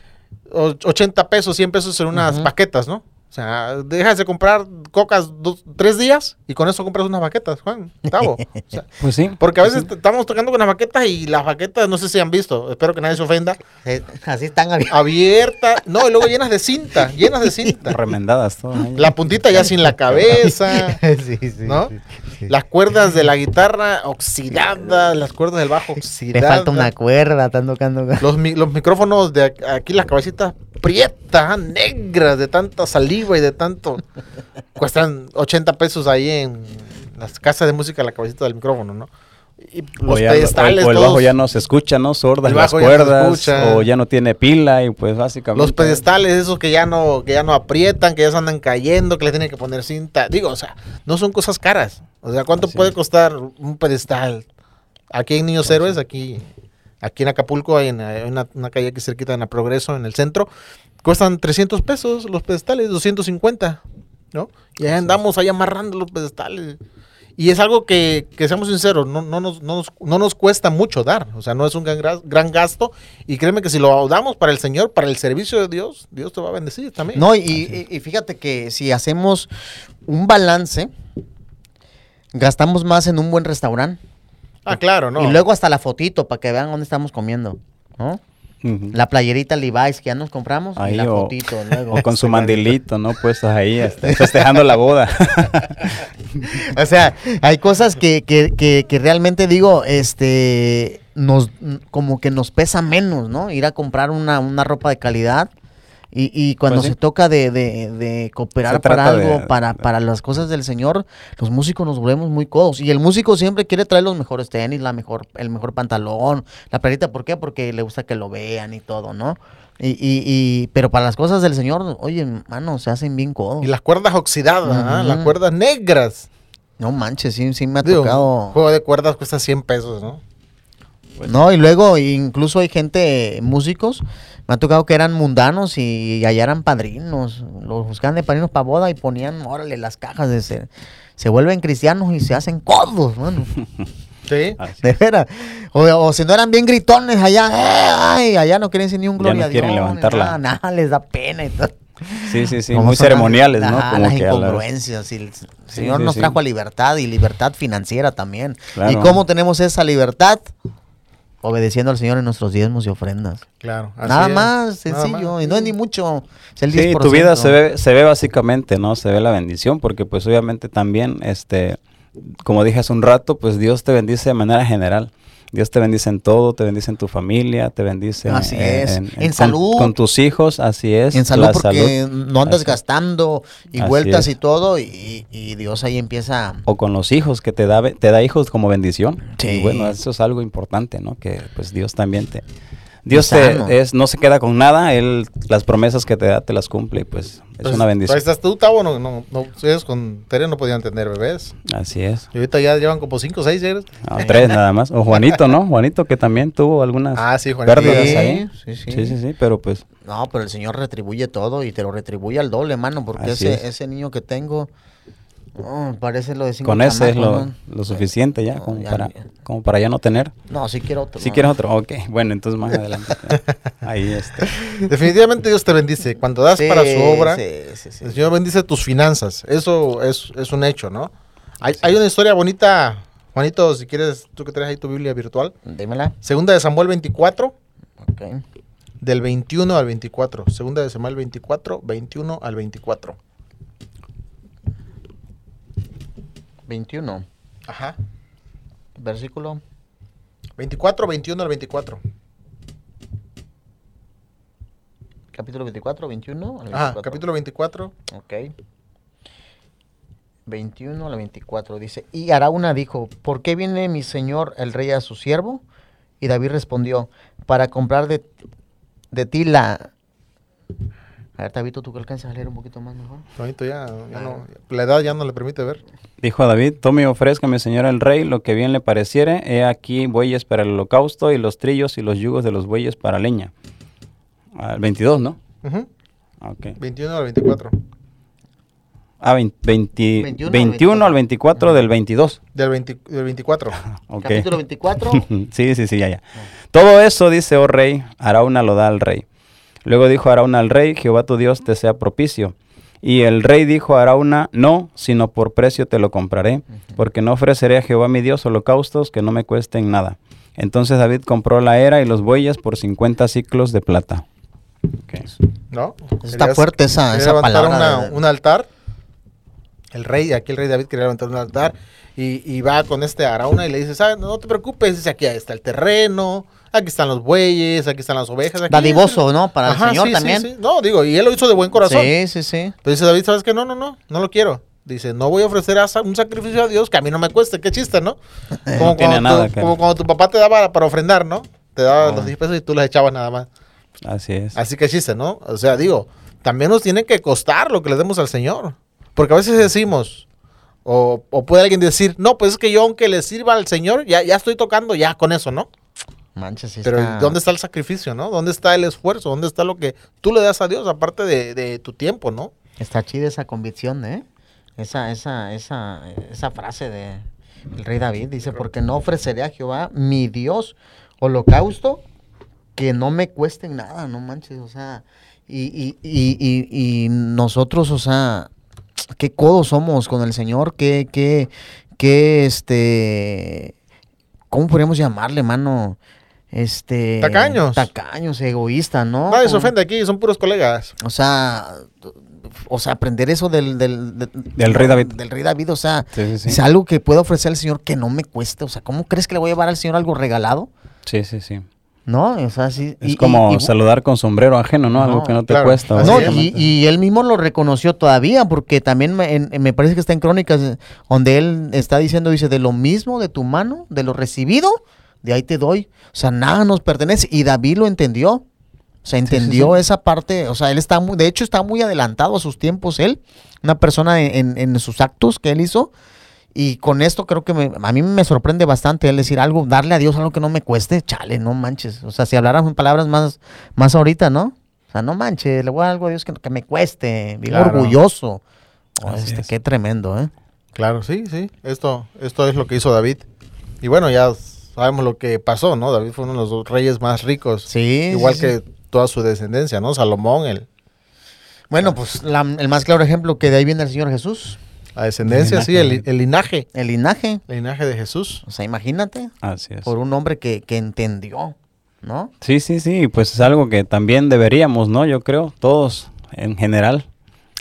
o- 80 pesos, 100 pesos en unas Ujú. baquetas, ¿no? O sea, dejas de comprar cocas dos, tres días y con eso compras unas baquetas, Juan, Tavo. O sea, Pues sí. porque a veces te- estamos tocando con las baquetas y las baquetas, no sé si han visto, espero que nadie se ofenda, Eh, Así están abiertos. abiertas, no, y luego llenas de cinta, llenas de cinta. Remendadas todas. La puntita ya sin la cabeza, sí, sí, ¿no? sí, sí. Las cuerdas de la guitarra oxidadas, las cuerdas del bajo Le oxidadas. falta una cuerda, están tocando. Los, los micrófonos de aquí, las cabecitas prietas, negras, de tanta saliva y de tanto. Cuestan 80 pesos ahí en las casas de música, la cabecita del micrófono, ¿no? Y O, los ya- pedestales, o- el bajo todos- ya no se escucha, ¿no? Sordas las ya cuerdas. o ya no tiene pila y pues básicamente... Los pedestales, esos que ya no, que ya no aprietan, que ya se andan cayendo, que le tienen que poner cinta. Digo, o sea, no son cosas caras. O sea, ¿cuánto Así puede es. costar un pedestal? Aquí en Niños Héroes, aquí, aquí en Acapulco, hay una, una calle aquí cerquita en la Progreso, en el centro, cuestan 300 pesos los pedestales, 250, ¿no? Y ahí andamos ahí amarrando los pedestales. Y es algo que, que seamos sinceros, no, no, nos, no, nos, no nos cuesta mucho dar. O sea, no es un gran, gra- gran gasto. Y créeme que si lo damos para el Señor, para el servicio de Dios, Dios te va a bendecir también. No, y, y- y fíjate que si hacemos un balance, gastamos más en un buen restaurante. Ah, claro, no. Y luego hasta la fotito para que vean dónde estamos comiendo. ¿no? La playerita Levi's que ya nos compramos y Ahí la o- fotito luego. O con su mandilito, ¿no? Puestos ahí, este, festejando la boda. O sea, hay cosas que, que, que, que realmente digo, este, nos, como que nos pesa menos, ¿no? Ir a comprar una, una ropa de calidad. Y, y cuando Pues sí. se toca de, de, de cooperar Se para de- algo, para, para las cosas del Señor, los músicos nos volvemos muy codos. Y el músico siempre quiere traer los mejores tenis, la mejor, el mejor pantalón, la playerita. ¿Por qué? Porque le gusta que lo vean y todo, ¿no? Y, y, y, pero para las cosas del Señor, oye, mano, se hacen bien codos. Y las cuerdas oxidadas, ¿ah? Las cuerdas negras. No manches, sí, sí me ha Digo, tocado. un juego de cuerdas cuesta 100 pesos, ¿no? Pues No, y luego incluso hay gente, músicos, me ha tocado que eran mundanos y allá eran padrinos. Los buscaban de padrinos para boda y ponían, órale, las cajas de ser. Se vuelven cristianos y se hacen codos, mano. Sí. De veras. O, o si no eran bien gritones allá, ¡eh! ay, allá no quieren decir ni un Ya gloria no a quieren Dios, levantarla. Nada, nada, les da pena y todo. Sí, sí, sí, Como muy las- ceremoniales, ¿no? Como las que incongruencias. y el Señor sí, nos sí. trajo a libertad y libertad financiera también. Claro. ¿Y cómo tenemos esa libertad? Obedeciendo al Señor en nuestros diezmos y ofrendas. Claro. así Nada es. más, Nada sencillo. más. Y no es ni mucho. Es el Sí, 10%. tu vida se ve, se ve básicamente, ¿no? Se ve la bendición, porque pues obviamente también, este, como dije hace un rato, pues Dios te bendice de manera general. Dios te bendice en todo, te bendice en tu familia, te bendice Así es. en, salud. Con, tus hijos, así es. En salud porque salud. no andas Así- gastando y Así vueltas es. y todo. Y, y Dios ahí empieza. O con los hijos, que te da, te da hijos como bendición. Sí. Y bueno, eso es algo importante, ¿no? Que pues Dios también te... Dios te, es, no se queda con nada, Él las promesas que te da te las cumple y pues es Pues, una Ahí bendición. estás tú, Tavo. No, no, no, ustedes con Tere no podían tener bebés. Así es. Y ahorita ya llevan como 5 o 6 ya. No, tres nada más. O Juanito, ¿no? Juanito que también tuvo algunas Ah, sí, Juanito. pérdidas Sí, ahí. sí, sí. sí, sí, sí, pero pues No, pero el Señor retribuye todo y te lo retribuye al doble, mano. Porque ese, es. ese niño que tengo. Oh, parece lo de cinco con ese es lo, lo suficiente ya, No, como, ya- para, como para ya no tener. No, sí quiero otro. Si no. quieres otro, ok. Bueno, entonces más adelante. Ahí este. Definitivamente Dios te bendice. Cuando das Sí, para su obra, sí, sí, sí. el Señor bendice tus finanzas. Eso es, es un hecho, ¿no? Hay, hay una historia bonita, Juanito, si quieres, tú que traes ahí tu Biblia virtual. Dímela. Segunda de Samuel 24, Ok. del 21 al 24. Segunda de Samuel 24, 21 al 24. 21. Ajá. Versículo. 24, 21 al 24. Capítulo 24, 21. al Ajá, 24. capítulo 24. Ok. 21 al 24 dice, y Arauna dijo, ¿por qué viene mi señor el rey a su siervo? Y David respondió, para comprar de, de ti la... A ver, Tabito, tú que alcanzas a leer un poquito más mejor. Juanito ya, ya no, la edad ya no le permite ver. Dijo a David, tome y ofrézcame, señor el rey, lo que bien le pareciere. He aquí bueyes para el holocausto y los trillos y los yugos de los bueyes para leña. Al 22, ¿no? Ujú, Ok. 21 al 24. Ah, 20, 20 21 21, al al 24 del 22. Del, 20 del 24. Ok. Capítulo 24. sí, sí, sí, ya, ya. Todo eso, dice, oh rey, Arauna lo da al rey. Luego dijo Arauna al rey, Jehová tu Dios te sea propicio. Y el rey dijo a Arauna, no, sino por precio te lo compraré, porque no ofreceré a Jehová mi Dios holocaustos que no me cuesten nada. Entonces David compró la era y los bueyes por 50 ciclos de plata. ¿No? Está fuerte esa, esa levantar palabra. una- de- un altar. El rey, aquí el rey David quería levantar un altar. Y, y va con este Arauna y le dice, ¿sabes? No te preocupes, dice, aquí está el terreno, aquí están los bueyes, aquí están las ovejas. Aquí Dadivoso, ¿no? Para Ajá, el Señor sí, sí, también. sí. No, digo, y él lo hizo de buen corazón. Sí, sí, sí. Pero dice David, ¿sabes qué? No, no, no, no lo quiero. Dice, no voy a ofrecer un sacrificio a Dios que a mí no me cueste. Qué chiste, ¿no? Como, No tiene cuando, nada tu, como cuando tu papá te daba para ofrendar, ¿no? Te daba Ah. los 10 pesos y tú los echabas nada más. Así es. Así que chiste, ¿no? O sea, digo, también nos tiene que costar lo que le demos al Señor. Porque a veces decimos, o, o puede alguien decir, no, pues es que yo aunque le sirva al Señor, ya, ya estoy tocando ya con eso, ¿no? Manches, sí Pero está- ¿dónde está el sacrificio, no? ¿Dónde está el esfuerzo? ¿Dónde está lo que tú le das a Dios aparte de, de tu tiempo, no? Está chida esa convicción, ¿eh? Esa, esa, esa, esa frase de el rey David dice, porque no ofreceré a Jehová mi Dios holocausto que no me cueste nada, no manches, o sea, y, y, y, y, y nosotros, o sea, qué codos somos con el Señor, qué, qué, qué, este, ¿cómo podríamos llamarle, mano? Este... Tacaños. Tacaños, egoístas, ¿no? Nadie se ofende aquí, son puros colegas. o sea, o sea, aprender eso del, del, del, Del rey David. Del rey David, o sea, Sí, sí, sí. es algo que pueda ofrecer al Señor que no me cueste. O sea, ¿cómo crees que le voy a llevar al Señor algo regalado? Sí, sí, sí. ¿No? O sea, sí. Es y- como y- y- saludar con sombrero ajeno, ¿no? Algo que no te claro. cuesta. No, y, él mismo lo reconoció todavía, porque también me, en- me parece que está en Crónicas, donde él está diciendo, dice, de lo mismo de tu mano, de lo recibido, de ahí te doy. O sea, nada nos pertenece. Y David lo entendió. O sea, entendió esa parte. O sea, él está muy, de hecho, está muy adelantado a sus tiempos, él. Una persona en, en- en sus actos que él hizo. Y con esto creo que me- a mí me sorprende bastante él decir algo, darle a Dios algo que no me cueste, chale, no manches. O sea, si hablaran palabras más, más ahorita, ¿no? O sea, no manches, le voy a dar algo a Dios que, que me cueste, bien Claro. orgulloso. Oh, este, es. qué tremendo, ¿eh? Claro, sí, sí. Esto, esto es lo que hizo David. Y bueno, ya sabemos lo que pasó, ¿no? David fue uno de los reyes más ricos. Sí. Igual sí, que sí. toda su descendencia, ¿no? Salomón, el... Bueno, pues la- el más claro ejemplo que de ahí viene el Señor Jesús. La descendencia, El sí, el, linaje. el linaje. El linaje. El linaje de Jesús. O sea, imagínate, Así es. por un hombre que, que entendió, ¿no? Sí, sí, sí, pues es algo que también deberíamos, ¿no? Yo creo, todos en general.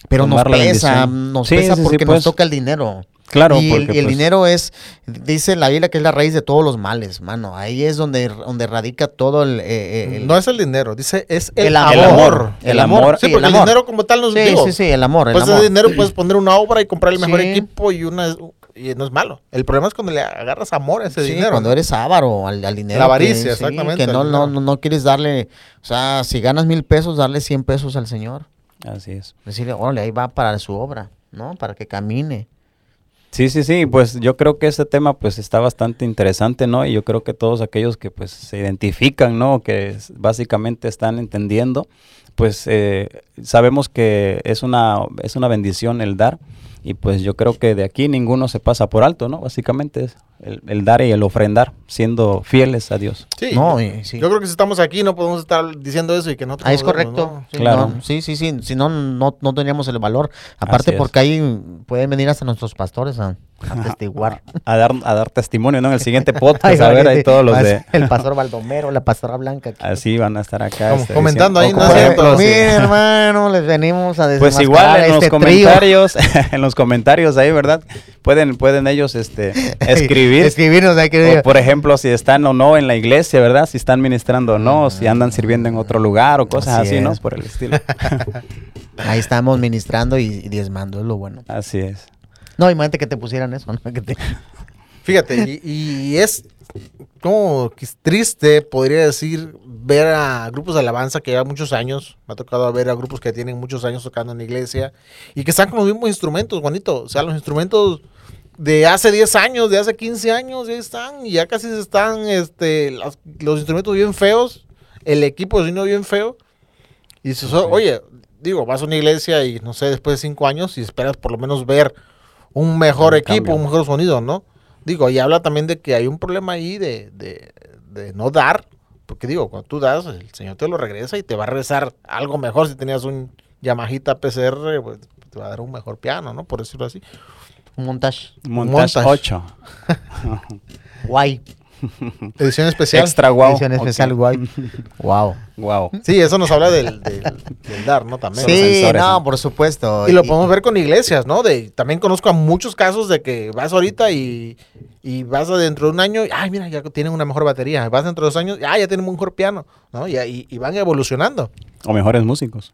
Pero nos tomar la pesa, nos Sí, pesa sí, sí, porque pues. nos toca el dinero. Claro, y el, porque, y el pues, dinero es, dice la Biblia que es la raíz de todos los males, mano. Ahí es donde, donde radica todo el... eh, el- no es el dinero, dice, es el, el amor. amor. El amor. El amor. Sí, sí, porque el el, amor. dinero como tal no es sí, sí, sí, el amor, el Pues ese amor. dinero puedes poner una obra y comprar el mejor Sí. equipo y una y no es malo. El problema es cuando le agarras amor a ese Sí, dinero. cuando eres avaro al, al dinero. La avaricia, que- sí, exactamente, Que no, no, no quieres darle, o sea, si ganas mil pesos, darle cien pesos al Señor. Así es. Decirle, órale, ahí va para su obra, ¿no? Para que camine. Sí, sí, sí, pues yo creo que ese tema pues está bastante interesante, ¿no? Y yo creo que todos aquellos que pues se identifican, ¿no? Que básicamente están entendiendo, pues eh, sabemos que es una, es una bendición el dar y pues yo creo que de aquí ninguno se pasa por alto, ¿no? Básicamente es el, el dar y el ofrendar, siendo fieles a Dios. Sí. No, y- sí. Yo creo que si estamos aquí no podemos estar diciendo eso y que no Ah, es correcto. Sí, Claro. no, sí, sí, sí. Si no, no, no teníamos el valor. Aparte, Así es. porque ahí pueden venir hasta nuestros pastores a, a testiguar. A dar, a dar testimonio, ¿no? En el siguiente podcast, a ver ahí todos los de... El pastor Baldomero, la pastora Blanca. aquí. Así van a estar acá. Como este, comentando diciendo- ahí, ¿no es cierto? hermano, les venimos a Pues igual en los este trío. comentarios, en los comentarios ahí, ¿verdad? Pueden, pueden ellos este, escribir. Escribirnos, hay que o, por ejemplo, si están o no en la iglesia, ¿verdad? Si están ministrando o no, si andan sirviendo en otro lugar o cosas Así así, ¿no? Por el estilo. Ahí estamos ministrando y, y diezmando, es lo bueno. así es. No, imagínate que te pusieran eso, ¿no? Que te- Fíjate, y, y es como triste, podría decir, ver a grupos de alabanza que llevan muchos años. Me ha tocado ver a grupos que tienen muchos años tocando en la iglesia y que están con los mismos instrumentos, Juanito. O sea, los instrumentos de hace 10 años, de hace 15 años, ya están y ya casi se están este, los instrumentos bien feos, el equipo de sonido bien feo. Y dices, oye, digo, vas a una iglesia y no sé, después de 5 años y esperas por lo menos ver un mejor Un equipo, cambio. un mejor sonido, ¿no? Digo, y habla también de que hay un problema ahí de, de, de no dar, porque digo, cuando tú das, el Señor te lo regresa y te va a regresar algo mejor. Si tenías un Yamahita PCR, pues te va a dar un mejor piano, ¿no? Por decirlo así. Un montaje. Montage Montage. 8. Guay. Edición especial. Extra wow. Edición especial, guay. Wow. Wow. Sí, eso nos habla del, del- del dar, ¿no? También. Sí, sensores, no, ¿no? por supuesto. Y lo podemos ver con iglesias, ¿no? De, también conozco a muchos casos de que vas ahorita y, y vas a dentro de un año, y, ay, mira, ya tienen una mejor batería. Vas dentro de dos años, ah, ya tienen un mejor piano, ¿no? Y, y- y van evolucionando. O mejores músicos.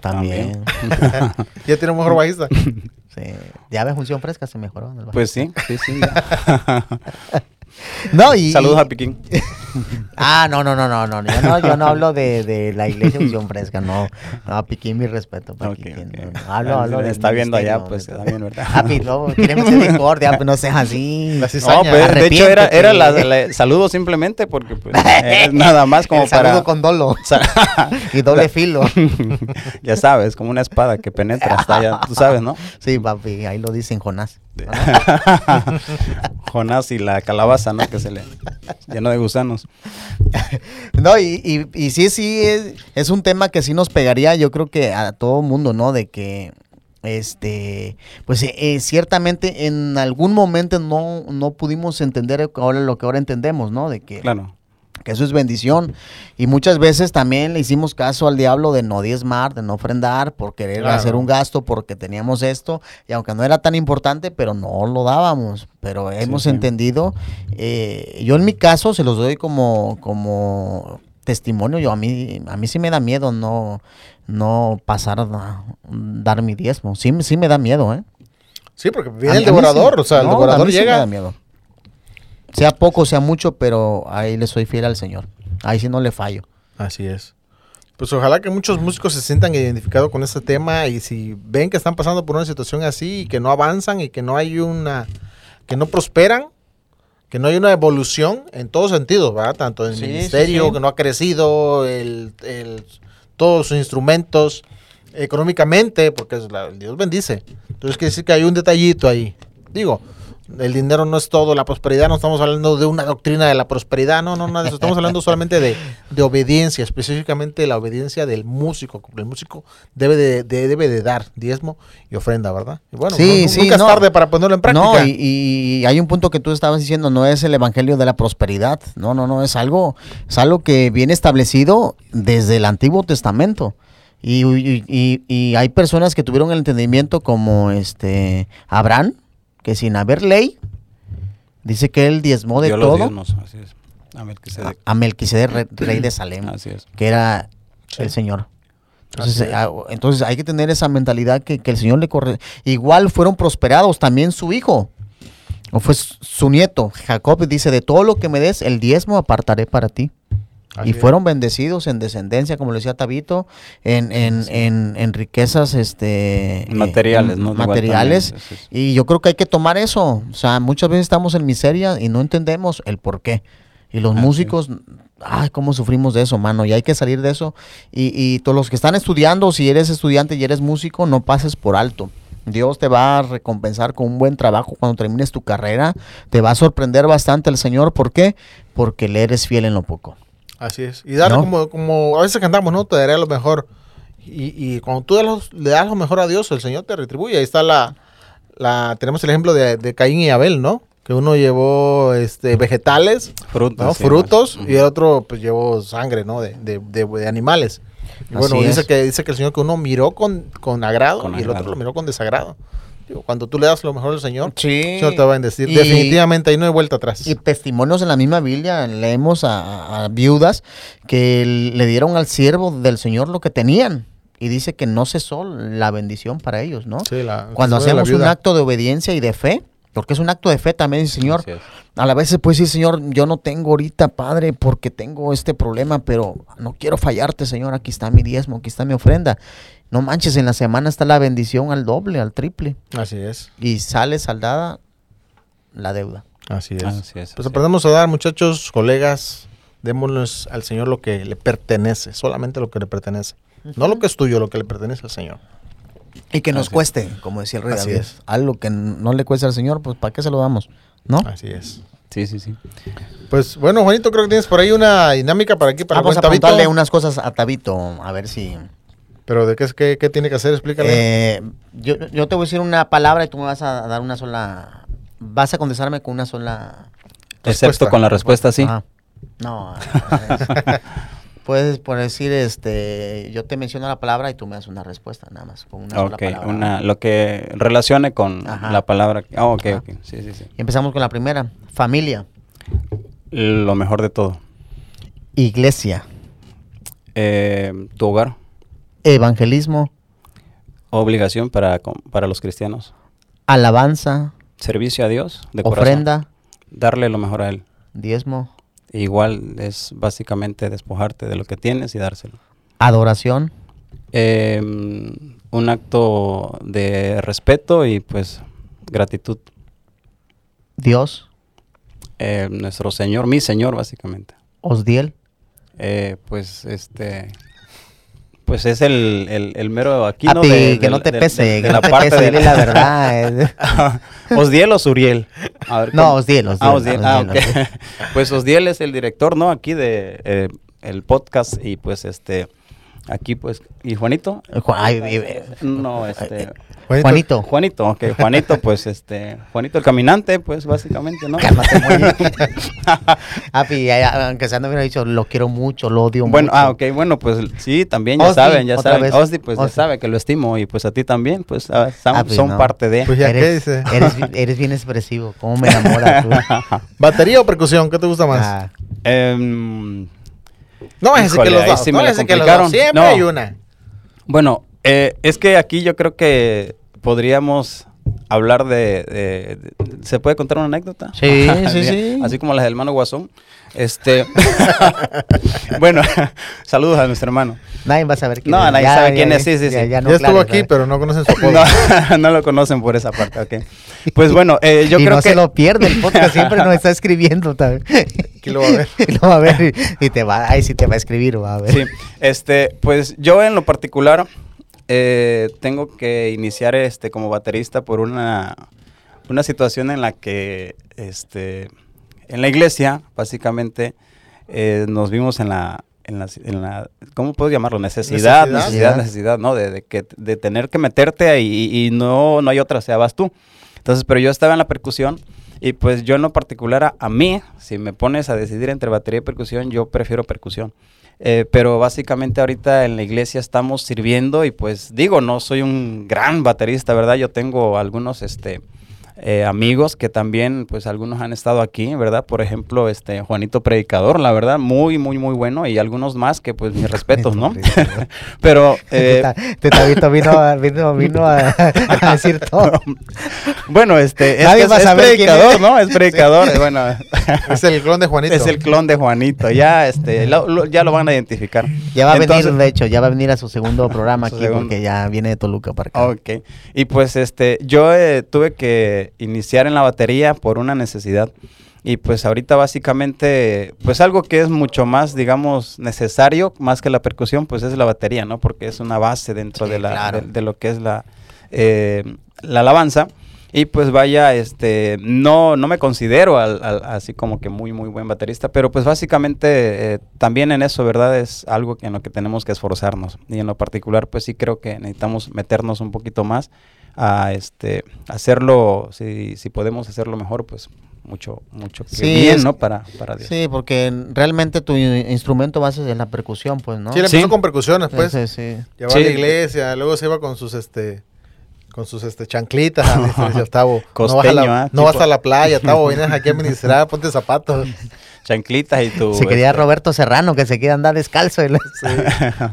También. Ya tienen un mejor bajista. Sí. Ya ves, función fresca se mejoró. en el. Pues sí, sí, sí. no, y. Saludos a Piquín. Ah, no, no, no, no, no. Yo no, yo no hablo de, de la iglesia Unción Fresca, no. No, Piquín, mi respeto para Ok, Piquín. no. Hablo, hablo Ah, está viendo allá, pues, está bien, ¿verdad? Ah, pues, no, misericordia, pues no seas así. La No, pues, de hecho era, era la, la- saludo simplemente porque pues, es nada más como El saludo para... con dolo y doble filo. ya sabes, como una espada que penetra hasta allá, tú sabes, ¿no? Sí, papi, ahí lo dicen Jonás. Jonás y la calabaza, Que se le llenó de gusanos. No, y, y, y sí, sí, es, es un tema que sí nos pegaría, yo creo que a todo mundo, ¿no? De que, este, pues eh, eh, ciertamente en algún momento no, no pudimos entender ahora lo que ahora entendemos, ¿no? De que, Claro. Que eso es bendición. Y muchas veces también le hicimos caso al diablo de no diezmar, de no ofrendar, por querer Claro. hacer un gasto, porque teníamos esto, y aunque no era tan importante, pero no lo dábamos. Pero hemos sí. entendido. eh, yo en mi caso se los doy como, como testimonio. Yo a mí, a mí sí me da miedo no, no pasar a dar mi diezmo. Sí, sí me da miedo, ¿eh? Sí, porque viene el sí. devorador, o sea, el No, devorador sí me llega. da miedo. Sea poco, sea mucho, pero ahí le soy fiel al Señor. Ahí sí no le fallo. Así es. Pues ojalá que muchos músicos se sientan identificados con este tema y si ven que están pasando por una situación así y que no avanzan y que no hay una, que no prosperan, que no hay una evolución en todos sentidos, ¿verdad? Tanto en el sí, ministerio, sí. que no ha crecido, el, el- todos sus instrumentos, económicamente, porque es la- Dios bendice. Entonces quiere decir que hay un detallito ahí. Digo, el dinero no es todo, la prosperidad, no estamos hablando de una doctrina de la prosperidad, no, no, nada de eso. Estamos hablando solamente de, de obediencia, específicamente la obediencia del músico. El músico debe de, de- debe de dar diezmo y ofrenda, ¿verdad? Y bueno, Sí, no- sí, nunca no. es tarde para ponerlo en práctica. No, y, y hay un punto que tú estabas diciendo, no es el evangelio de la prosperidad. No, no, no, es algo, es algo que viene establecido desde el Antiguo Testamento. Y, y- y- y hay personas que tuvieron el entendimiento como este Abraham, que sin haber ley, dice que él diezmó de Dio los todo diezmos, así es. A Melquisedec. a Melquisedec, re- rey de Salem, Así es. que era Sí. el Señor. Entonces, es. ah, entonces hay que tener esa mentalidad que, que el Señor le corre. Igual fueron prosperados también su hijo. O fue su su nieto. Jacob dice, de todo lo que me des, el diezmo apartaré para ti. Así y es. fueron bendecidos en descendencia, como le decía Tabito, en, en, en, en riquezas este, eh, Materiales, ¿no? Materiales. Y yo creo que hay que tomar eso. O sea, muchas veces estamos en miseria y no entendemos el por qué. Y los Así músicos, ay, cómo sufrimos de eso, mano. Y hay que salir de eso. Y, y todos los que están estudiando, si eres estudiante y eres músico, no pases por alto. Dios te va a recompensar con un buen trabajo cuando termines tu carrera. Te va a sorprender bastante el Señor. ¿Por qué? Porque le eres fiel en lo poco. Así es. Y darle ¿No? como, como a veces cantamos, ¿no? Te daré lo mejor. Y, y cuando tú los- le das lo mejor a Dios, el Señor te retribuye. Ahí está la, la tenemos el ejemplo de, de Caín y Abel, ¿no? Que uno llevó este vegetales, Frutos. ¿no? sí, frutos, y el otro pues llevó sangre, ¿no? De, de, de- de animales. Y bueno, Así dice es. que, dice que el Señor que uno miró con, con agrado Con y el agrado. otro lo miró con desagrado. Cuando tú le das lo mejor al Señor, Sí. el Señor te va a bendecir. Y- Definitivamente ahí no hay vuelta atrás. Y testimonios en la misma Biblia, leemos a, a viudas que le dieron al siervo del Señor lo que tenían. Y dice que no cesó la bendición para ellos, ¿no? Sí, la- Cuando hacemos un acto de obediencia y de fe, porque es un acto de fe también, Señor. A la vez se puede decir, Señor, yo no tengo ahorita, Padre, porque tengo este problema, pero no quiero fallarte, Señor. Aquí está mi diezmo, aquí está mi ofrenda. No manches, en la semana está la bendición al doble, al triple. Así es. Y sale saldada la deuda. Así es. Así es, Pues así aprendemos a dar, muchachos, colegas, démosles al Señor lo que le pertenece, solamente lo que le pertenece. No lo que es tuyo, lo que le pertenece al Señor. Y que nos Así es. cueste, como decía el rey Así David. es. Algo que no le cueste al Señor, pues ¿para qué se lo damos? ¿No? Así es. Sí, sí, sí. Pues bueno, Juanito, creo que tienes por ahí una dinámica para aquí, para Vamos a preguntarle unas cosas a Tabito, a ver si... Pero de qué, es, qué, qué tiene que hacer, explícale. Eh, yo, yo te voy a decir una palabra y tú me vas a dar una sola... Vas a contestarme con una sola... Respuesta. Excepto con la respuesta sí. Ajá. No, es- puedes por decir, este, yo te menciono la palabra y tú me das una respuesta, nada más, con una sola Ok, palabra. una, lo que relacione con Ajá. la palabra. Ah, ok, Ajá. ok. Sí, sí, sí. Y empezamos con la primera, familia, Lo mejor de todo. iglesia, Eh, tu hogar, evangelismo, obligación para, para los cristianos. alabanza, Servicio a Dios de corazón. ofrenda, Darle lo mejor a Él. diezmo, Igual es básicamente despojarte de lo que tienes y dárselo. adoración, Eh, un acto de respeto y pues gratitud. Dios, Eh, nuestro Señor, mi Señor básicamente. Osdiel, Eh, pues este pues es el, el, el mero aquí. De- que no te pese, de- de que no te pese, dile la verdad. Osdiel o Suriel. A ver, No. Osdiel, Osdiel, Ah, Osdiel, ah, Osdiel, ok. Osdiel. pues Osdiel es el director, ¿no? Aquí de eh, el podcast y pues este aquí pues y Juanito Ju- ay, eh, no este Juanito, Juanito, ok, Juanito, pues este, Juanito el caminante, pues básicamente, ¿no? cálmate, ya, aunque sea no hubiera dicho, lo quiero mucho, lo odio Bueno, mucho. ah, ok, bueno, pues sí, también ya Osdi, saben, ya saben. vez. Osdi, pues ya sabe que lo estimo y pues a ti también, pues ah, son, Ah, pues, son no. parte de. Pues ya, ¿qué eres, dice? eres, bi- eres bien expresivo, ¿cómo me enamoras tú? ¿Batería o percusión? ¿Qué te gusta más? Ah, Em, no es que híjole, los ahí dos. sí no me la es que los dos. Siempre No. hay una. bueno, eh, es que aquí yo creo que podríamos hablar de, de- de- ¿Se puede contar una anécdota? Sí, sí, sí. Así como las del hermano Guasón. Este. bueno, saludos a nuestro hermano. nadie va a saber quién No, es. nadie sabe quién es, sí, sí, sí. Ya, no estuvo aquí, pero no conocen su apodo. No, no lo conocen por esa parte, ok. Pues bueno, eh, yo y creo no que... se lo pierde el podcast, siempre nos está escribiendo. ¿sabes? Aquí lo va a ver. lo va a ver y, y te va, ahí sí te va a escribir, va a ver. Sí, este, pues yo en lo particular eh, tengo que iniciar este como baterista por una una situación en la que, este, en la iglesia, básicamente, eh, nos vimos en la, en la, en la, ¿cómo puedo llamarlo? Necesidad, Necesidad. necesidad, necesidad, ¿no? De, de que, de tener que meterte ahí y, y no, no hay otra, o sea, vas tú. Entonces, pero yo estaba en la percusión y pues yo en lo particular a, a mí, si me pones a decidir entre batería y percusión, yo prefiero percusión. Eh, pero básicamente ahorita en la iglesia estamos sirviendo y pues digo, no soy un gran baterista, ¿verdad? Yo tengo algunos, este, eh, amigos que también, pues algunos han estado aquí, ¿verdad? Por ejemplo, este Juanito Predicador, la verdad, muy, muy, muy bueno y algunos más que pues mis respetos, ¿no? Pero eh, Te Tabito vino, a- vino, vino a, a decir todo. bueno, este es, Nadie es- va a es saber quién predicador, es. ¿no? Es predicador, eh, bueno, Es el clon de Juanito. es el clon de Juanito, ya este lo- lo- ya lo van a identificar. Ya va a Entonces- venir, de hecho, ya va a venir a su segundo programa Su aquí segundo. porque ya viene de Toluca para acá. Ok. Y pues este, yo eh, tuve que iniciar en la batería por una necesidad. Y pues ahorita básicamente, pues algo que es mucho más, digamos, necesario, más que la percusión, pues es la batería, ¿no? Porque es una base dentro Sí, de, la, claro. de, de lo que es la, eh, la alabanza. Y pues vaya, este, no, no me considero al- al- así como que muy, muy buen baterista, pero pues básicamente eh, también en eso, ¿verdad? Es algo en lo que tenemos que esforzarnos. Y en lo particular, pues sí creo que necesitamos meternos un poquito más a este, hacerlo, si, si podemos hacerlo mejor, pues mucho, mucho que Sí, bien, es- ¿no? Para, para Dios. Sí, porque realmente tu in- instrumento base es la percusión, pues, ¿no? Sí, empezó Sí. con percusiones, pues. Sí, sí. Llevaba a la iglesia, luego se iba con sus este con sus este chanclitas, no vas, a Costeño, la, no vas a la playa, Tavo, vienes aquí a ministrar, ponte zapatos. Chanclitas y tu... Se quería este, Roberto Serrano, que se quiere andar descalzo. y le-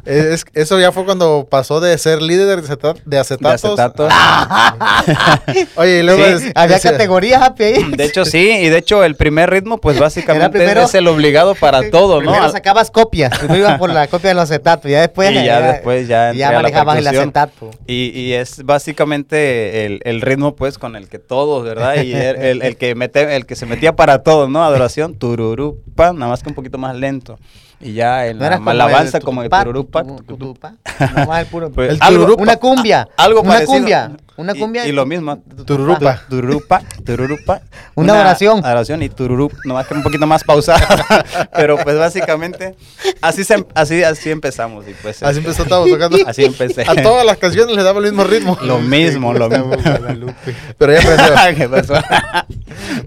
Es- eso ya fue cuando pasó de ser líder de, aceta- de de acetatos. acetatos. Oye, y luego Sí, es- Había decía- categorías, Happy, ahí. De hecho, sí, y de hecho el primer ritmo, pues básicamente primero- es el obligado para todo, ¿no? Primero sacabas copias. Primero ibas por la copia del acetato. Ya después. Y ya después ya entré Ya a la manejabas el acetato. Y, y es básicamente el, el ritmo, pues, con el que todos, ¿verdad? Y el, el- el que mete, el que se metía para todos, ¿no? Adoración, tururupa, nada más que un poquito más lento. Y ya No la alabanza, el como el tutupa, tururupa. tu- tutupa. Nomás el puro. Pues, El algo- tururupa. Una cumbia. Una cumbia. Una Y- lo mismo. Tururupa. Tururupa, tururupa. Una oración. Oración y tururup, nomás que un poquito más pausada. Pero pues básicamente así se, así, así empezamos. Y pues, Así este, empezó Tavo tocando. Así empecé. A todas las canciones le daba el mismo ritmo. Lo mismo, lo mismo. Pero ya aprendió. ¿Qué pasó?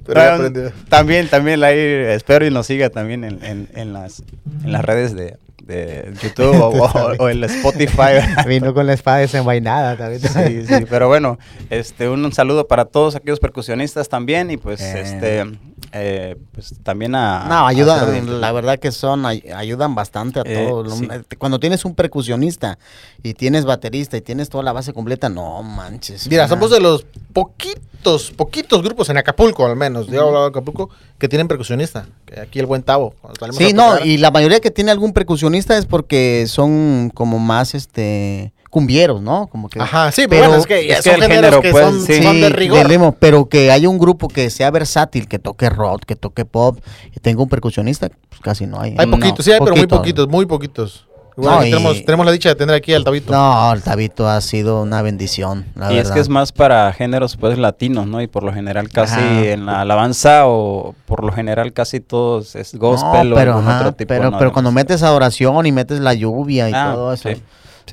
Pero ya aprendió. también, también ahí espero y nos siga también en, en, en las, en las redes de, de YouTube o, o- o en Spotify. Vino con la espada desenvainada también. Sí, sí, pero bueno, este, un, un saludo para todos aquellos percusionistas también y pues Eh. este, eh, pues también a... No, ayudan, la verdad que son, ay- ayudan bastante a Eh, todo. Sí. Cuando tienes un percusionista y tienes baterista y tienes toda la base completa, no manches. Mira, una- somos de los poquitos, poquitos grupos en Acapulco, al menos. Yo he hablado de Acapulco, que tienen percusionista. Aquí el buen Tavo. Sí, a no, y la mayoría que tiene algún percusionista es porque son como más, este, cumbieros, ¿no? Como que... Ajá, sí, pero, bueno, es que, es que son el géneros género, que pues, son, sí, son de rigor. pero que haya un grupo que sea versátil, que toque rock, que toque pop, y tenga un percusionista, pues casi no hay. Hay No, poquitos, sí hay, pero muy poquito. poquitos, muy poquitos. Igual No, y- tenemos, tenemos la dicha de tener aquí al Tabito. No, el Tabito ha sido una bendición, la y es que es más para géneros pues latinos, ¿no? Y por lo general casi Ajá. en la alabanza o por lo general casi todos es gospel No, o algún ajá, otro tipo. pero, ¿no? pero cuando metes adoración y metes la lluvia y Ah, todo eso. sí.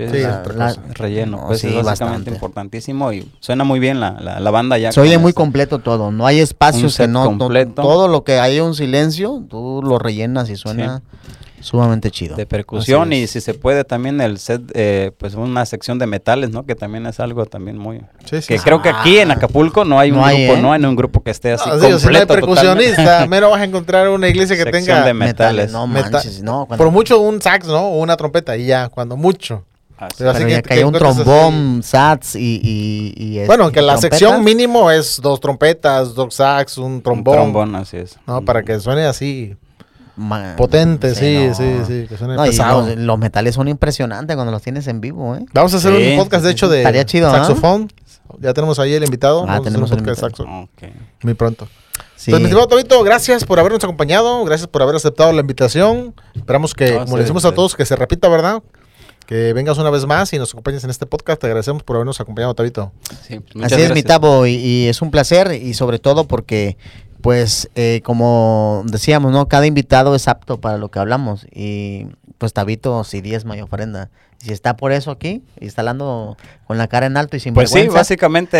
Sí, Sí, la- relleno, no, pues sí, es básicamente bastante. importantísimo y suena muy bien la, la, la banda ya. Se oye muy este- completo todo, no hay espacios que no, no- completo. todo lo que hay un silencio, tú lo rellenas y suena sumamente chido. de percusión y si se puede también el set, eh, pues una sección de metales, ¿no? Que también es algo también muy... Que creo que aquí en Acapulco no hay un No hay, grupo, ¿eh? no hay un grupo que esté así No, completo. si no hay percusionista, mero vas a encontrar una iglesia que Sección tenga de metales. no meta- manches, no. cuando- por mucho un sax, ¿no? O una trompeta y ya, cuando mucho. Así Pero así pero que- que caía un trombón, sats y, y, y, Bueno, este, que la trompetas. sección mínimo es dos trompetas, dos sax, un un trombón. trombón, así es. No, para que suene así potente, sí, no. sí, sí, que suene No, pesado. los, los metales son impresionantes cuando los tienes en vivo, ¿eh? Vamos a hacer Sí, un podcast, de hecho, de Estaría chido, saxofón. Ya tenemos ahí el invitado. Ah, Vamos a hacer tenemos un el de invitado. saxo muy pronto. Sí. Pues, mi estimado Tobito, gracias por habernos acompañado, gracias por haber aceptado la invitación. Esperamos que, No, como sí, le decimos a todos, que se repita, ¿verdad? Que vengas una vez más y nos acompañes en este podcast. Te agradecemos por habernos acompañado, Tabito. Sí, Así es, mi. Tabo, y, y es un placer y sobre todo porque, pues, eh, como decíamos, ¿no? Cada invitado es apto para lo que hablamos y, pues, Tabito, si diezma y ofrenda. Si está por eso aquí y está hablando con la cara en alto y sin Pues sí, básicamente,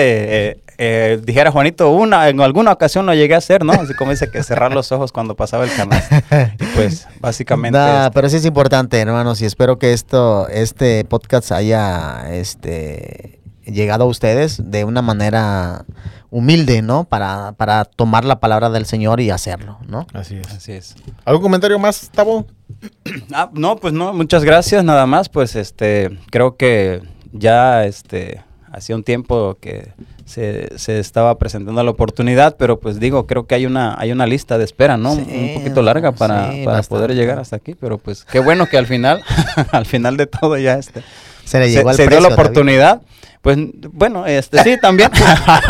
eh, eh, dijera Juanito, una, en alguna ocasión lo llegué a hacer, ¿no? Así como dice que cerrar los ojos cuando pasaba el canal. Pues, básicamente. Nah, pero sí es importante, hermanos, y espero que esto, este podcast haya este, llegado a ustedes de una manera humilde, ¿no? Para, para tomar la palabra del Señor y hacerlo, ¿no? Así es. Así es. ¿Algún comentario más, Tabo? Ah, no, pues no, muchas gracias, nada más, pues este, creo que ya este, hacía un tiempo que se, se estaba presentando la oportunidad, pero pues digo, creo que hay una, hay una lista de espera, ¿no? Sí, un poquito larga para, sí, para poder llegar hasta aquí, pero pues qué bueno que al final, al final de todo ya este, Se le se, llegó al se dio la David. Pues bueno, este sí, también.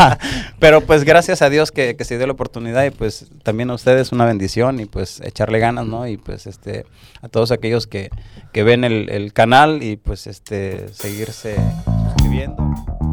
Pero pues gracias a Dios que, que se dio la oportunidad y pues también a ustedes una bendición y pues echarle ganas, ¿no? Y pues este a todos aquellos que, que ven el, el canal y pues este seguirse suscribiendo.